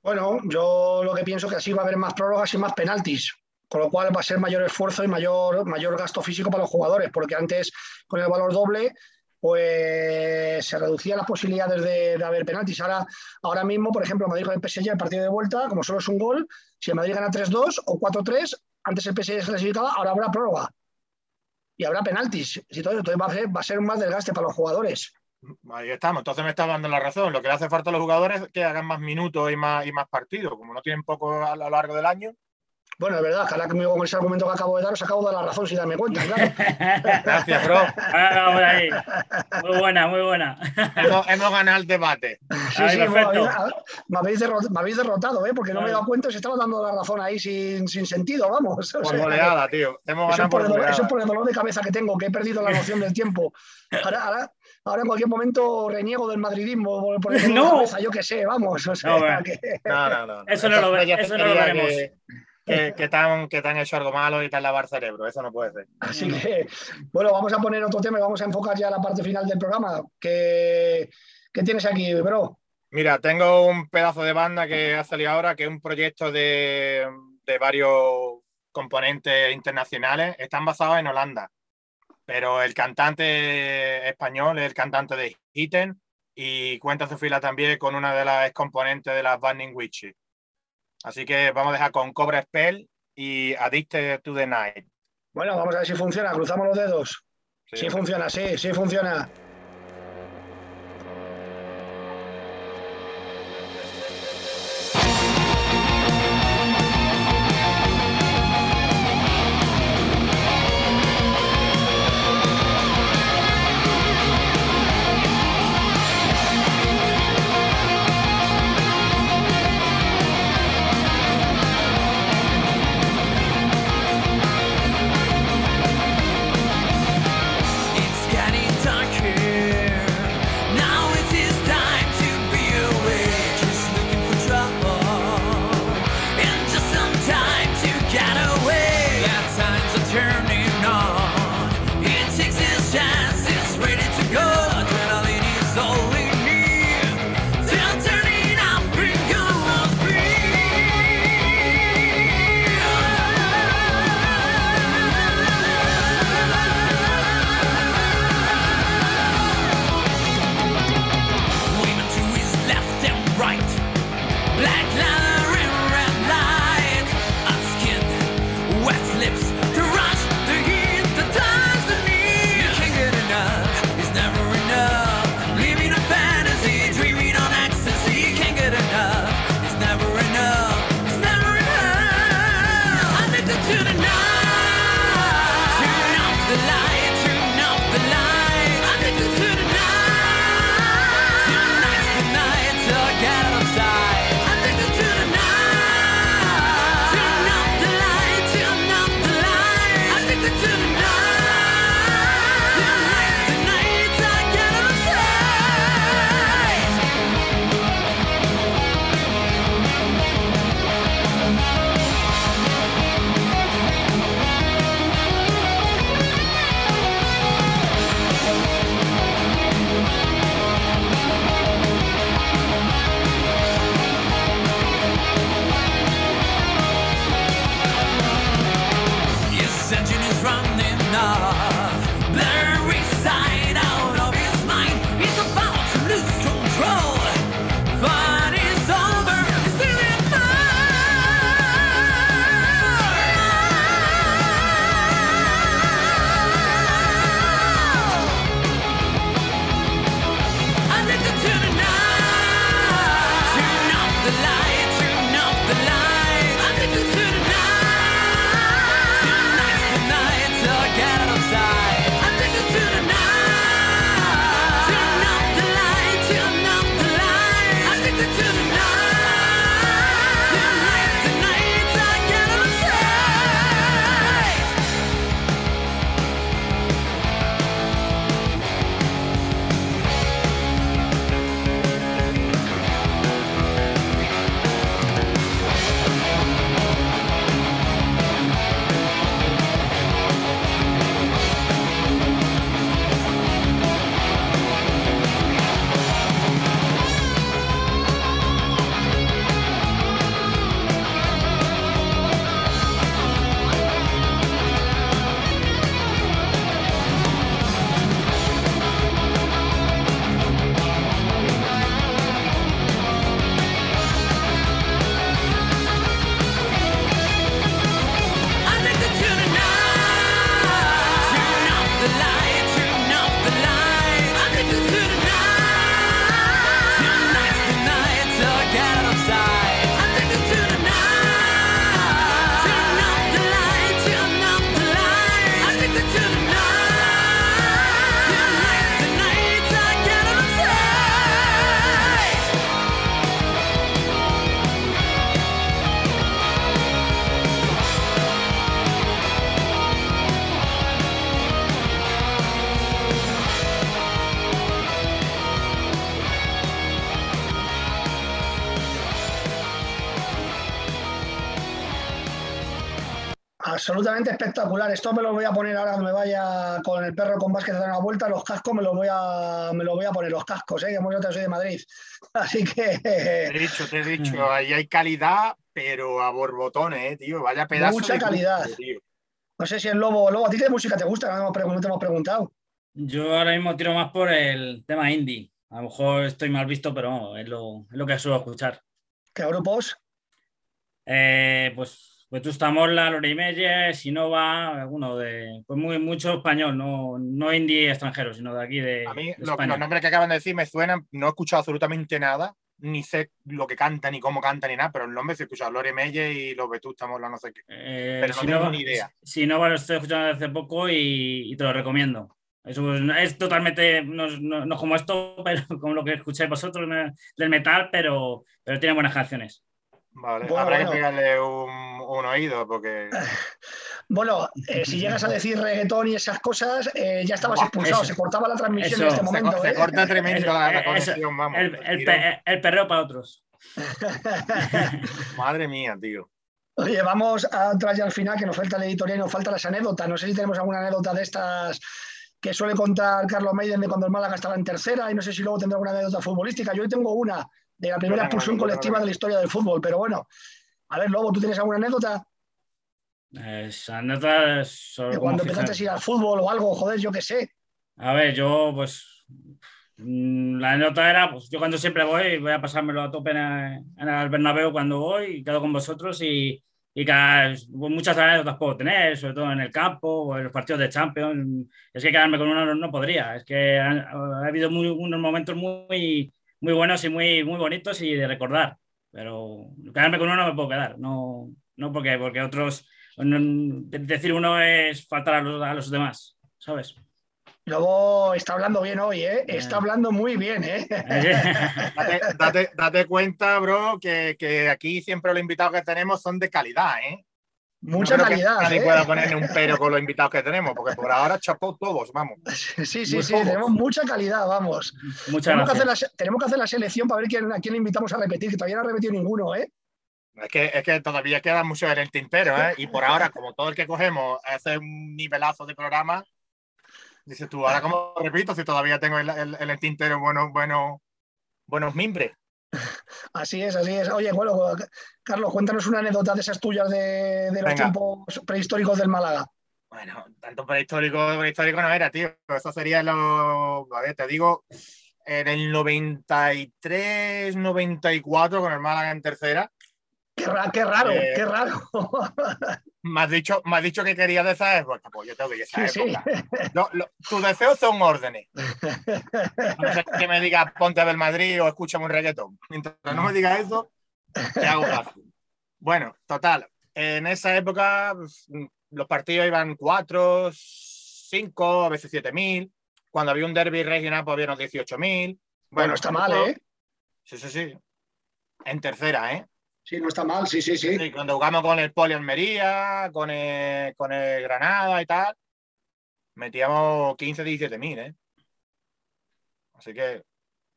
Bueno, yo lo que pienso que así va a haber más prórrogas y más penaltis, con lo cual va a ser mayor esfuerzo y mayor, mayor gasto físico para los jugadores, porque antes con el valor doble pues se reducían las posibilidades de, haber penaltis. Ahora, ahora mismo, por ejemplo, Madrid con el PSG, el partido de vuelta, como solo es un gol, si el Madrid gana 3-2 o 4-3, antes el PSG se clasificaba, ahora habrá prórroga. Y habrá penaltis. Entonces va a, ser, va a ser más desgaste para los jugadores. Ahí estamos, entonces me está dando la razón. Lo que le hace falta a los jugadores es que hagan más minutos y más, y más partidos. Como no tienen poco a lo largo del año, bueno, es verdad, que ahora que con ese argumento que acabo de dar, os acabo de dar la razón sin darme cuenta, claro. *laughs* Gracias, bro. Muy buena, muy buena. hemos, ganado el debate. Sí, sí, me, habéis derrotado, ¿eh? porque no me he dado cuenta, se estaba dando la razón ahí sin, sin sentido, vamos. Por goleada, tío. Hemos eso, por el dolor, eso, por el dolor de cabeza que tengo, que he perdido la noción del tiempo. Ahora, ahora, ahora en cualquier momento reniego del madridismo por, *laughs* el no. cabeza, yo qué sé, vamos. O sea, no, que... no, no, no, Eso no lo, eso no lo veremos que, que, te han, que te han hecho algo malo y te han lavado el cerebro. Eso no puede ser. Así que, bueno, vamos a poner otro tema y vamos a enfocar ya la parte final del programa. ¿Qué, qué tienes aquí, bro? Mira, tengo un pedazo de banda que ha salido ahora, que es un proyecto de, de varios componentes internacionales. Están basados en Holanda, pero el cantante español es el cantante de Hitten y cuenta su fila también con una de las componentes de las Burning Witches. Así que vamos a dejar con Cobra Spell y Addicted to the Night. Bueno, vamos a ver si funciona. Cruzamos los dedos. sí funciona, sí, sí funciona. Absolutamente espectacular. Esto me lo voy a poner ahora que me vaya con el perro con básquet a dar una vuelta. Los cascos me los voy a, me los voy a poner, los cascos, ¿eh? que yo soy de Madrid. *laughs* Así que. Te he dicho, te he dicho, ahí hay calidad, pero a borbotones, ¿eh, tío. Vaya pedazo. Mucha de calidad. tío. No sé si el lobo, lobo, ¿a ti qué música te gusta? No te hemos, pregun- no te hemos preguntado. Yo ahora mismo tiro más por el tema indie. A lo mejor estoy mal visto, pero es lo, es lo que suelo escuchar. ¿Qué grupos? Eh, pues Vetusta Morla, Lori Meyer, Sinova, alguno de. Pues muy, mucho español, no, no indie extranjero, sino de aquí de. A mí de lo- España. los nombres que acaban de decir me suenan, no he escuchado absolutamente nada, ni sé lo que canta, ni cómo canta, ni nada, pero el nombre escuchado, Lore Melle y los Vetusta Morla, no sé qué. Eh, pero no Sinova- tengo ni idea. Sinova lo estoy escuchando desde hace poco y, y te lo recomiendo. Es, un- es totalmente, no, no- no como esto, *laughs* pero como lo que escucháis vosotros del metal, pero, pero tiene buenas canciones. Vale, Bueno, habrá bueno. que pegarle un, un oído porque *laughs* Bueno, eh, si llegas a decir reggaetón y esas cosas, eh, ya estabas Buah, expulsado. eso. Se cortaba la transmisión Eso. en este Se se, momento. co- se ¿eh? corta *laughs* tremendo la, la Eso- conexión, vamos. El, el el pe- el perreo para otros. *laughs* Madre mía, tío. Oye, vamos a entrar ya al final, que nos falta el editorial y nos faltan las anécdotas. No sé si tenemos alguna anécdota de estas que suele contar Carlos Maiden de cuando el Málaga estaba en tercera y no sé si luego tendrá alguna anécdota futbolística. Yo hoy tengo una de la primera expulsión colectiva de la historia del fútbol, pero bueno. A ver, Lobo, ¿tú tienes alguna anécdota Es anécdotas sobre de cuando fijar- empezaste a ir al fútbol o algo? Joder, yo qué sé. A ver, yo pues mm, la anécdota era, pues yo cuando siempre voy, voy a pasármelo a tope en el, en el Bernabéu cuando voy y quedo con vosotros y, y cada- pues, muchas anécdotas puedo tener, sobre todo en el campo o en los partidos de Champions. Es que quedarme con una no, no podría, es que ha, ha habido muy, unos momentos muy, muy buenos y muy, muy bonitos y de recordar, pero quedarme con uno no me puedo quedar, no, no porque, porque otros, no- decir uno es faltar a los, a los demás, ¿sabes? Lobo está hablando bien hoy, ¿eh? Está hablando muy bien, ¿eh? *laughs* Date, date- date cuenta, bro, que, que aquí siempre los invitados que tenemos son de calidad, ¿eh? Mucha no calidad. Nadie ¿eh? pueda ponerle un pero con los invitados que tenemos, porque por ahora chapó todos, vamos. *laughs* Sí, sí, Muy sí, tenemos mucha calidad, vamos. Muchas Tenemos que, hacer la, tenemos que hacer la selección para ver quién, a quién le invitamos a repetir, que todavía no ha repetido ninguno, ¿eh? Es que, es que todavía queda mucho en el tintero, ¿eh? Y por ahora, como todo el que cogemos hace un nivelazo de programa, dices tú, ahora cómo repito si todavía tengo el, el- en el tintero buenos, buenos, buenos mimbres. *laughs* Así es, así es. Oye, bueno, Carlos, cuéntanos una anécdota de esas tuyas de, de los tiempos prehistóricos del Málaga. Bueno, tanto prehistórico, prehistórico no era, tío. Eso sería lo. A ver, te digo, en el 93, 94, con el Málaga en tercera. Qué, ra- qué raro, Eh, qué raro. *laughs* Me has dicho, me has dicho que querías de esa época. Pues yo tengo que ir esa Sí, sí. época. Lo- lo- tus deseos son órdenes. No sé que me digas ponte a ver Madrid o escúchame un reggaetón. Mientras no me digas eso, te hago caso. Bueno, total. En esa época pues, los partidos iban 4, 5, a veces 7 mil. Cuando había un derby regional, pues había unos 18 mil. Bueno, está mal, ¿eh? Sí, sí, sí. En tercera, ¿eh? Sí, no está mal, sí, sí, sí. Sí, cuando jugamos con el Poli Almería, con el, con el Granada y tal, metíamos 15, 17 mil, ¿eh? Así que,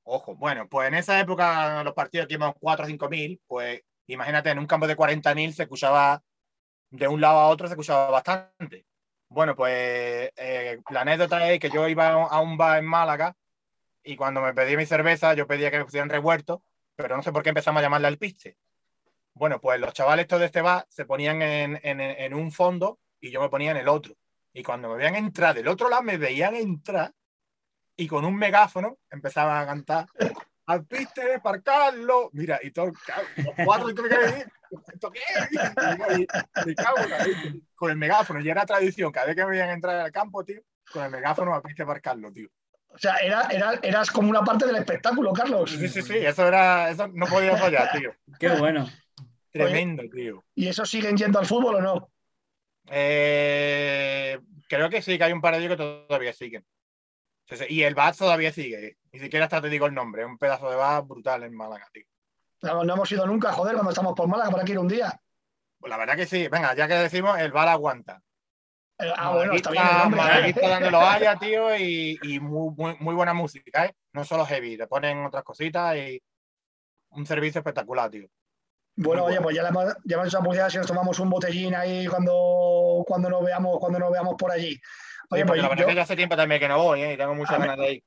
ojo. Bueno, pues en esa época los partidos que íbamos 4 o 5 mil, pues imagínate, en un campo de 40 mil se escuchaba de un lado a otro, se escuchaba bastante. Bueno, pues eh, la anécdota es que yo iba a un bar en Málaga y cuando me pedí mi cerveza, yo pedía que me pusieran revuelto, pero no sé por qué empezamos a llamarle al piste. Bueno, pues los chavales estos de este bar se ponían en, en- en un fondo y yo me ponía en el otro. Y cuando me veían entrar del otro lado, me veían entrar y con un megáfono empezaban a cantar al piste para Carlos. Mira, y todo, los cuatro, la leche. con el megáfono. Y era tradición, cada vez que me veían entrar al campo, tío, con el megáfono al piste para Carlos, tío. O sea, era, era, eras como una parte del espectáculo, Carlos. Sí, sí, sí, eso era, eso no podía fallar, tío. Qué bueno. Tremendo, tío. ¿Y esos siguen yendo al fútbol o no? Eh, creo que sí, que hay un par de ellos que todavía siguen. Y el VAS todavía sigue. Ni siquiera hasta te digo el nombre. Un pedazo de VAS brutal en Málaga, tío. No, no hemos ido nunca, joder, cuando estamos por Málaga para que ir un día. Pues la verdad que sí. Venga, ya que decimos, el VAR aguanta. Eh, Ah, bueno, está bien el nombre. Donde lo haya, tío, y, y muy, muy, muy buena música, ¿eh? No solo heavy, te ponen otras cositas y un servicio espectacular, tío. Bueno, oye, bueno. pues ya le hemos, ya hemos hecho la publicidad si nos tomamos un botellín ahí cuando, cuando nos veamos, cuando nos veamos por allí. Sí, Oye, porque pues la verdad yo- es que ya hace tiempo también que no voy, ¿eh? y tengo muchas ganas de ir.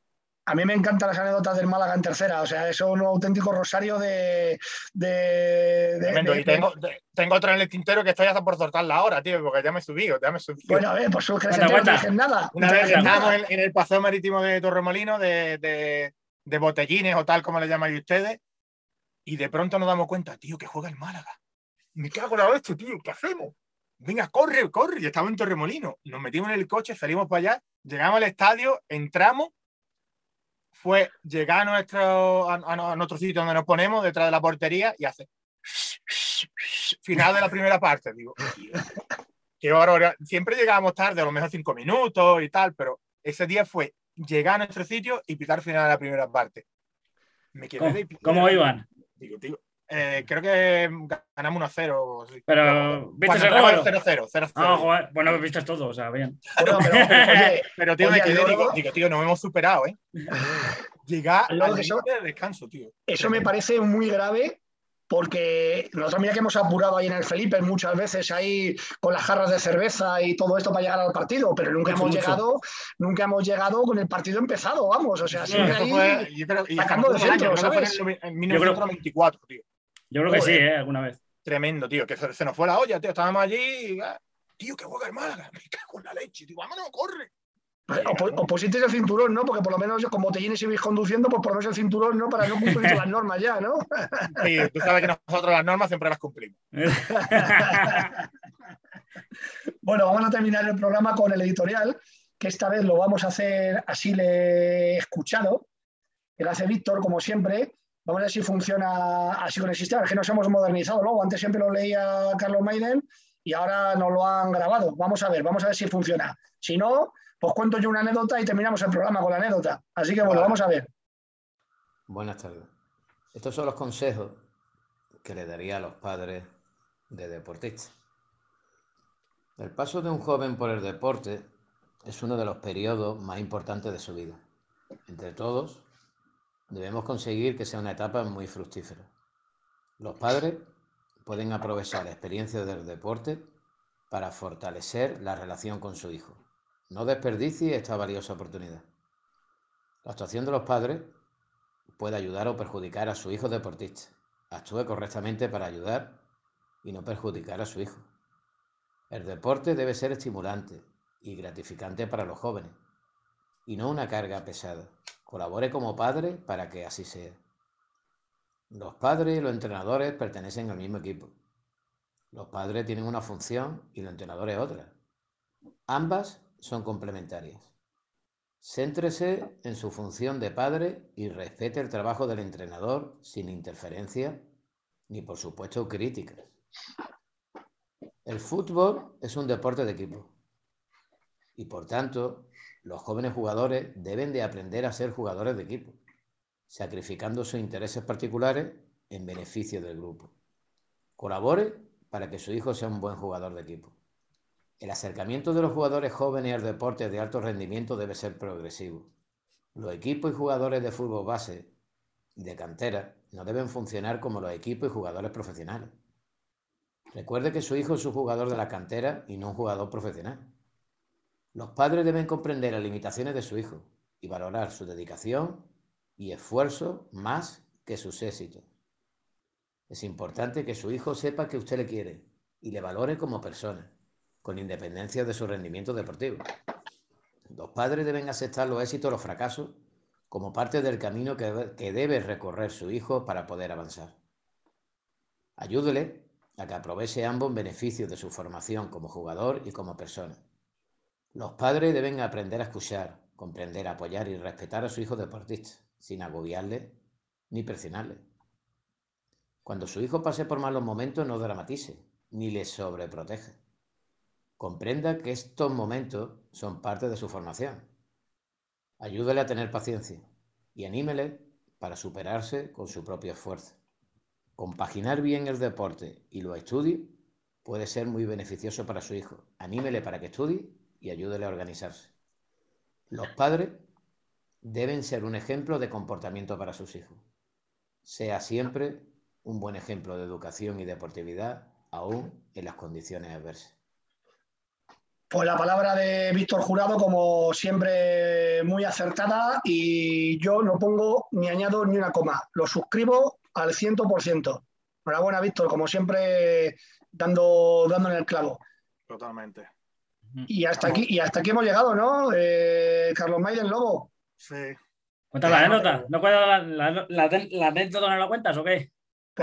a mí me encantan las anécdotas del Málaga en tercera, o sea, eso es un auténtico rosario de. de, de- Tremendo. de- y tengo, de- tengo otra en el tintero que estoy hasta por soltarla ahora, tío, porque ya me he subido, ya me he subido. Bueno, a ver, pues es que no nada. Una no vez estábamos en, en el paseo marítimo de Torremolino de, de, de botellines o tal como le llamáis ustedes, y de pronto nos damos cuenta, tío, que juega el Málaga. Me cago en la leche, tío, ¿qué hacemos? Venga, corre, corre. Y estamos en Torremolino. Nos metimos en el coche, salimos para allá, llegamos al estadio, entramos. Fue llegar a nuestro, a, a nuestro sitio donde nos ponemos, detrás de la portería, y hace final de la primera parte. Digo, tío, qué barbaridad. Siempre llegábamos tarde, a lo mejor cinco minutos y tal, pero ese día fue llegar a nuestro sitio y pitar final de la primera parte. Me quedé ¿Cómo, de cómo iban? Digo, tío, eh, creo que ganamos 1-0. o así. Pero, ¿viste el entramos gol? 0-0, 0-0. Ah, joder, bueno, viste todo, o sea, bien. Bueno, pero, oye, *laughs* Pero, tío, Oye, me quedé, digo, digo, tío, nos hemos superado, ¿eh? *laughs* Llegar al descanso, tío. Eso me parece muy grave porque nosotros mira que hemos apurado ahí en el Felipe muchas veces ahí con las jarras de cerveza y todo esto para llegar al partido, pero nunca Mucho, hemos mucho. llegado, nunca hemos llegado con el partido empezado, vamos, o sea, siempre ahí fue, yo creo, y sacando de centro, año, creo ¿sabes? en el- en Yo creo- 1994, tío. Yo creo que sí. ¿eh? Alguna vez. Tremendo, tío, que se, se nos fue la olla, tío. Estábamos allí y, ah, tío, que juega el Málaga. *laughs* Me cago en la leche, tío, vámonos, corre. O, po- o el cinturón, ¿no? Porque por lo menos con botellines ibais conduciendo, pues por lo menos el cinturón, ¿no? Para no cumplir *laughs* las normas ya, ¿no? *laughs* Y tú sabes que nosotros las normas siempre las cumplimos. *laughs* Bueno, vamos a terminar el programa con el editorial, que esta vez lo vamos a hacer así le he escuchado, que lo hace Víctor, como siempre. Vamos a ver si funciona así con el sistema. Es que nos hemos modernizado luego. Antes siempre lo leía Carlos Maiden y ahora nos lo han grabado. Vamos a ver, vamos a ver si funciona. Si no, pues cuento yo una anécdota y terminamos el programa con la anécdota. Así que bueno, vamos a ver. Buenas tardes. Estos son los consejos que le daría a los padres de deportistas. El paso de un joven por el deporte es uno de los periodos más importantes de su vida. Entre todos, debemos conseguir que sea una etapa muy fructífera. Los padres pueden aprovechar la experiencia del deporte para fortalecer la relación con su hijo. No desperdicie esta valiosa oportunidad. La actuación de los padres puede ayudar o perjudicar a su hijo deportista. Actúe correctamente para ayudar y no perjudicar a su hijo. El deporte debe ser estimulante y gratificante para los jóvenes y no una carga pesada. Colabore como padre para que así sea. Los padres y los entrenadores pertenecen al mismo equipo. Los padres tienen una función y los entrenadores otra. Ambas son complementarias. Céntrese en su función de padre y respete el trabajo del entrenador sin interferencia ni, por supuesto, críticas. El fútbol es un deporte de equipo y, por tanto, los jóvenes jugadores deben de aprender a ser jugadores de equipo, sacrificando sus intereses particulares en beneficio del grupo. Colabore para que su hijo sea un buen jugador de equipo. El acercamiento de los jugadores jóvenes al deporte de alto rendimiento debe ser progresivo. Los equipos y jugadores de fútbol base de cantera no deben funcionar como los equipos y jugadores profesionales. Recuerde que su hijo es un jugador de la cantera y no un jugador profesional. Los padres deben comprender las limitaciones de su hijo y valorar su dedicación y esfuerzo más que sus éxitos. Es importante que su hijo sepa que usted le quiere y le valore como persona, con independencia de su rendimiento deportivo. Los padres deben aceptar los éxitos los fracasos como parte del camino que, debe- que debe recorrer su hijo para poder avanzar. Ayúdele a que aproveche ambos beneficios de su formación como jugador y como persona. Los padres deben aprender a escuchar, comprender, apoyar y respetar a su hijo deportista, sin agobiarle ni presionarle. Cuando su hijo pase por malos momentos, no dramatice, ni le sobreproteja. Comprenda que estos momentos son parte de su formación. Ayúdele a tener paciencia y anímele para superarse con su propio esfuerzo. Compaginar bien el deporte y los estudios puede ser muy beneficioso para su hijo. Anímele para que estudie y ayúdele a organizarse. Los padres deben ser un ejemplo de comportamiento para sus hijos. Sea siempre un buen ejemplo de educación y deportividad, aún en las condiciones adversas. Pues la palabra de Víctor Jurado, como siempre, muy acertada y yo no pongo ni añado ni una coma. Lo suscribo al 100%. Enhorabuena, Víctor, como siempre, dando, dando en el clavo. Totalmente. Y hasta aquí, y hasta aquí hemos llegado, ¿no? Eh, Carlos Maiden Lobo. Sí. Cuenta la anécdota. ¿No cuenta la, la, la, la anécdota no la cuentas o qué?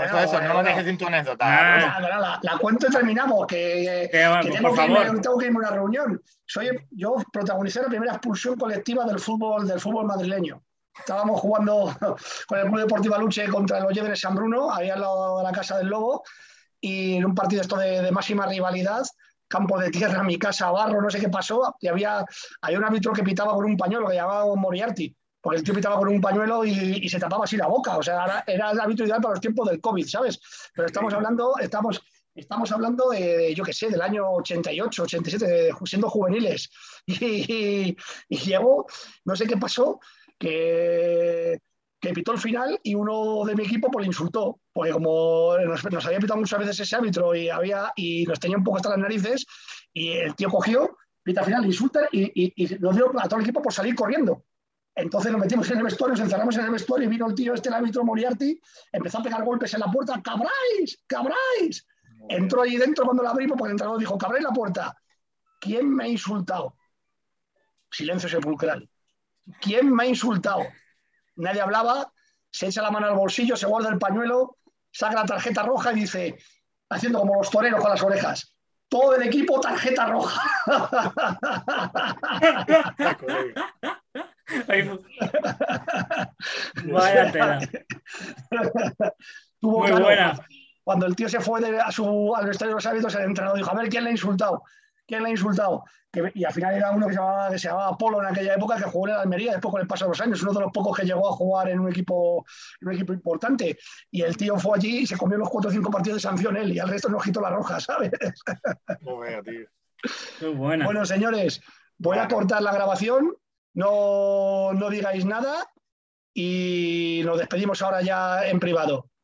Eso, Bueno, eso, no lo dejes sin tu anécdota. Ah. Nada, la, la cuento y terminamos, que, Que, por tengo, que favor. irme, tengo que irme a una reunión. Soy, yo protagonicé la primera expulsión colectiva del fútbol, del fútbol madrileño. Estábamos jugando *laughs* con el Club Deportivo Aluche contra los Lleves de San Bruno, ahí al lado de la Casa del Lobo, y en un partido esto de, de máxima rivalidad, campo de tierra, mi casa, barro, no sé qué pasó, y había, había un árbitro que pitaba con un pañuelo, que llamaba Moriarty, porque el tío pitaba con un pañuelo y, y se tapaba así la boca, o sea, era, era el árbitro ideal para los tiempos del COVID, ¿sabes? Pero estamos hablando, estamos, estamos hablando de, de, yo qué sé, del año 88, 87, de- siendo juveniles. *laughs* Y, y llegó, no sé qué pasó, que, que pitó el final y uno de mi equipo pues le insultó, porque como nos, nos había pitado muchas veces ese árbitro y, había, y nos tenía un poco hasta las narices, y el tío cogió, pita al final, insulta y, y, y nos dio a todo el equipo por salir corriendo. Entonces nos metimos en el vestuario, nos encerramos en el vestuario y vino el tío este, el árbitro Moriarty, empezó a pegar golpes en la puerta, ¡cabráis! ¡cabráis! Entró ahí dentro cuando la abrimos, porque el entrenador dijo, cabráis la puerta. ¿Quién me ha insultado? Silencio sepulcral. ¿Quién me ha insultado? Nadie hablaba, se echa la mano al bolsillo, se guarda el pañuelo, saca la tarjeta roja y dice, haciendo como los toreros con las orejas, todo el equipo tarjeta roja. *laughs* *laughs* Ay, *laughs* Vaya *laughs* tela. Tuvo Muy claro, buena. Cuando el tío se fue de- a su, al vestuario de los hábitos, el entrenador dijo, a ver, ¿quién le ha insultado? ¿Quién le ha insultado? Que- y al final era uno que se, llamaba, que se llamaba Polo en aquella época, que jugó en la Almería después con el paso de los años, uno de los pocos que llegó a jugar en un equipo, en un equipo importante. Y el tío fue allí y se comió los cuatro o cinco partidos de sanción él, y al resto nos quitó la roja, *laughs* ¿sabes? No veo, tío. Muy buena. Bueno, señores, voy a cortar la grabación, no, no digáis nada y nos despedimos ahora ya en privado.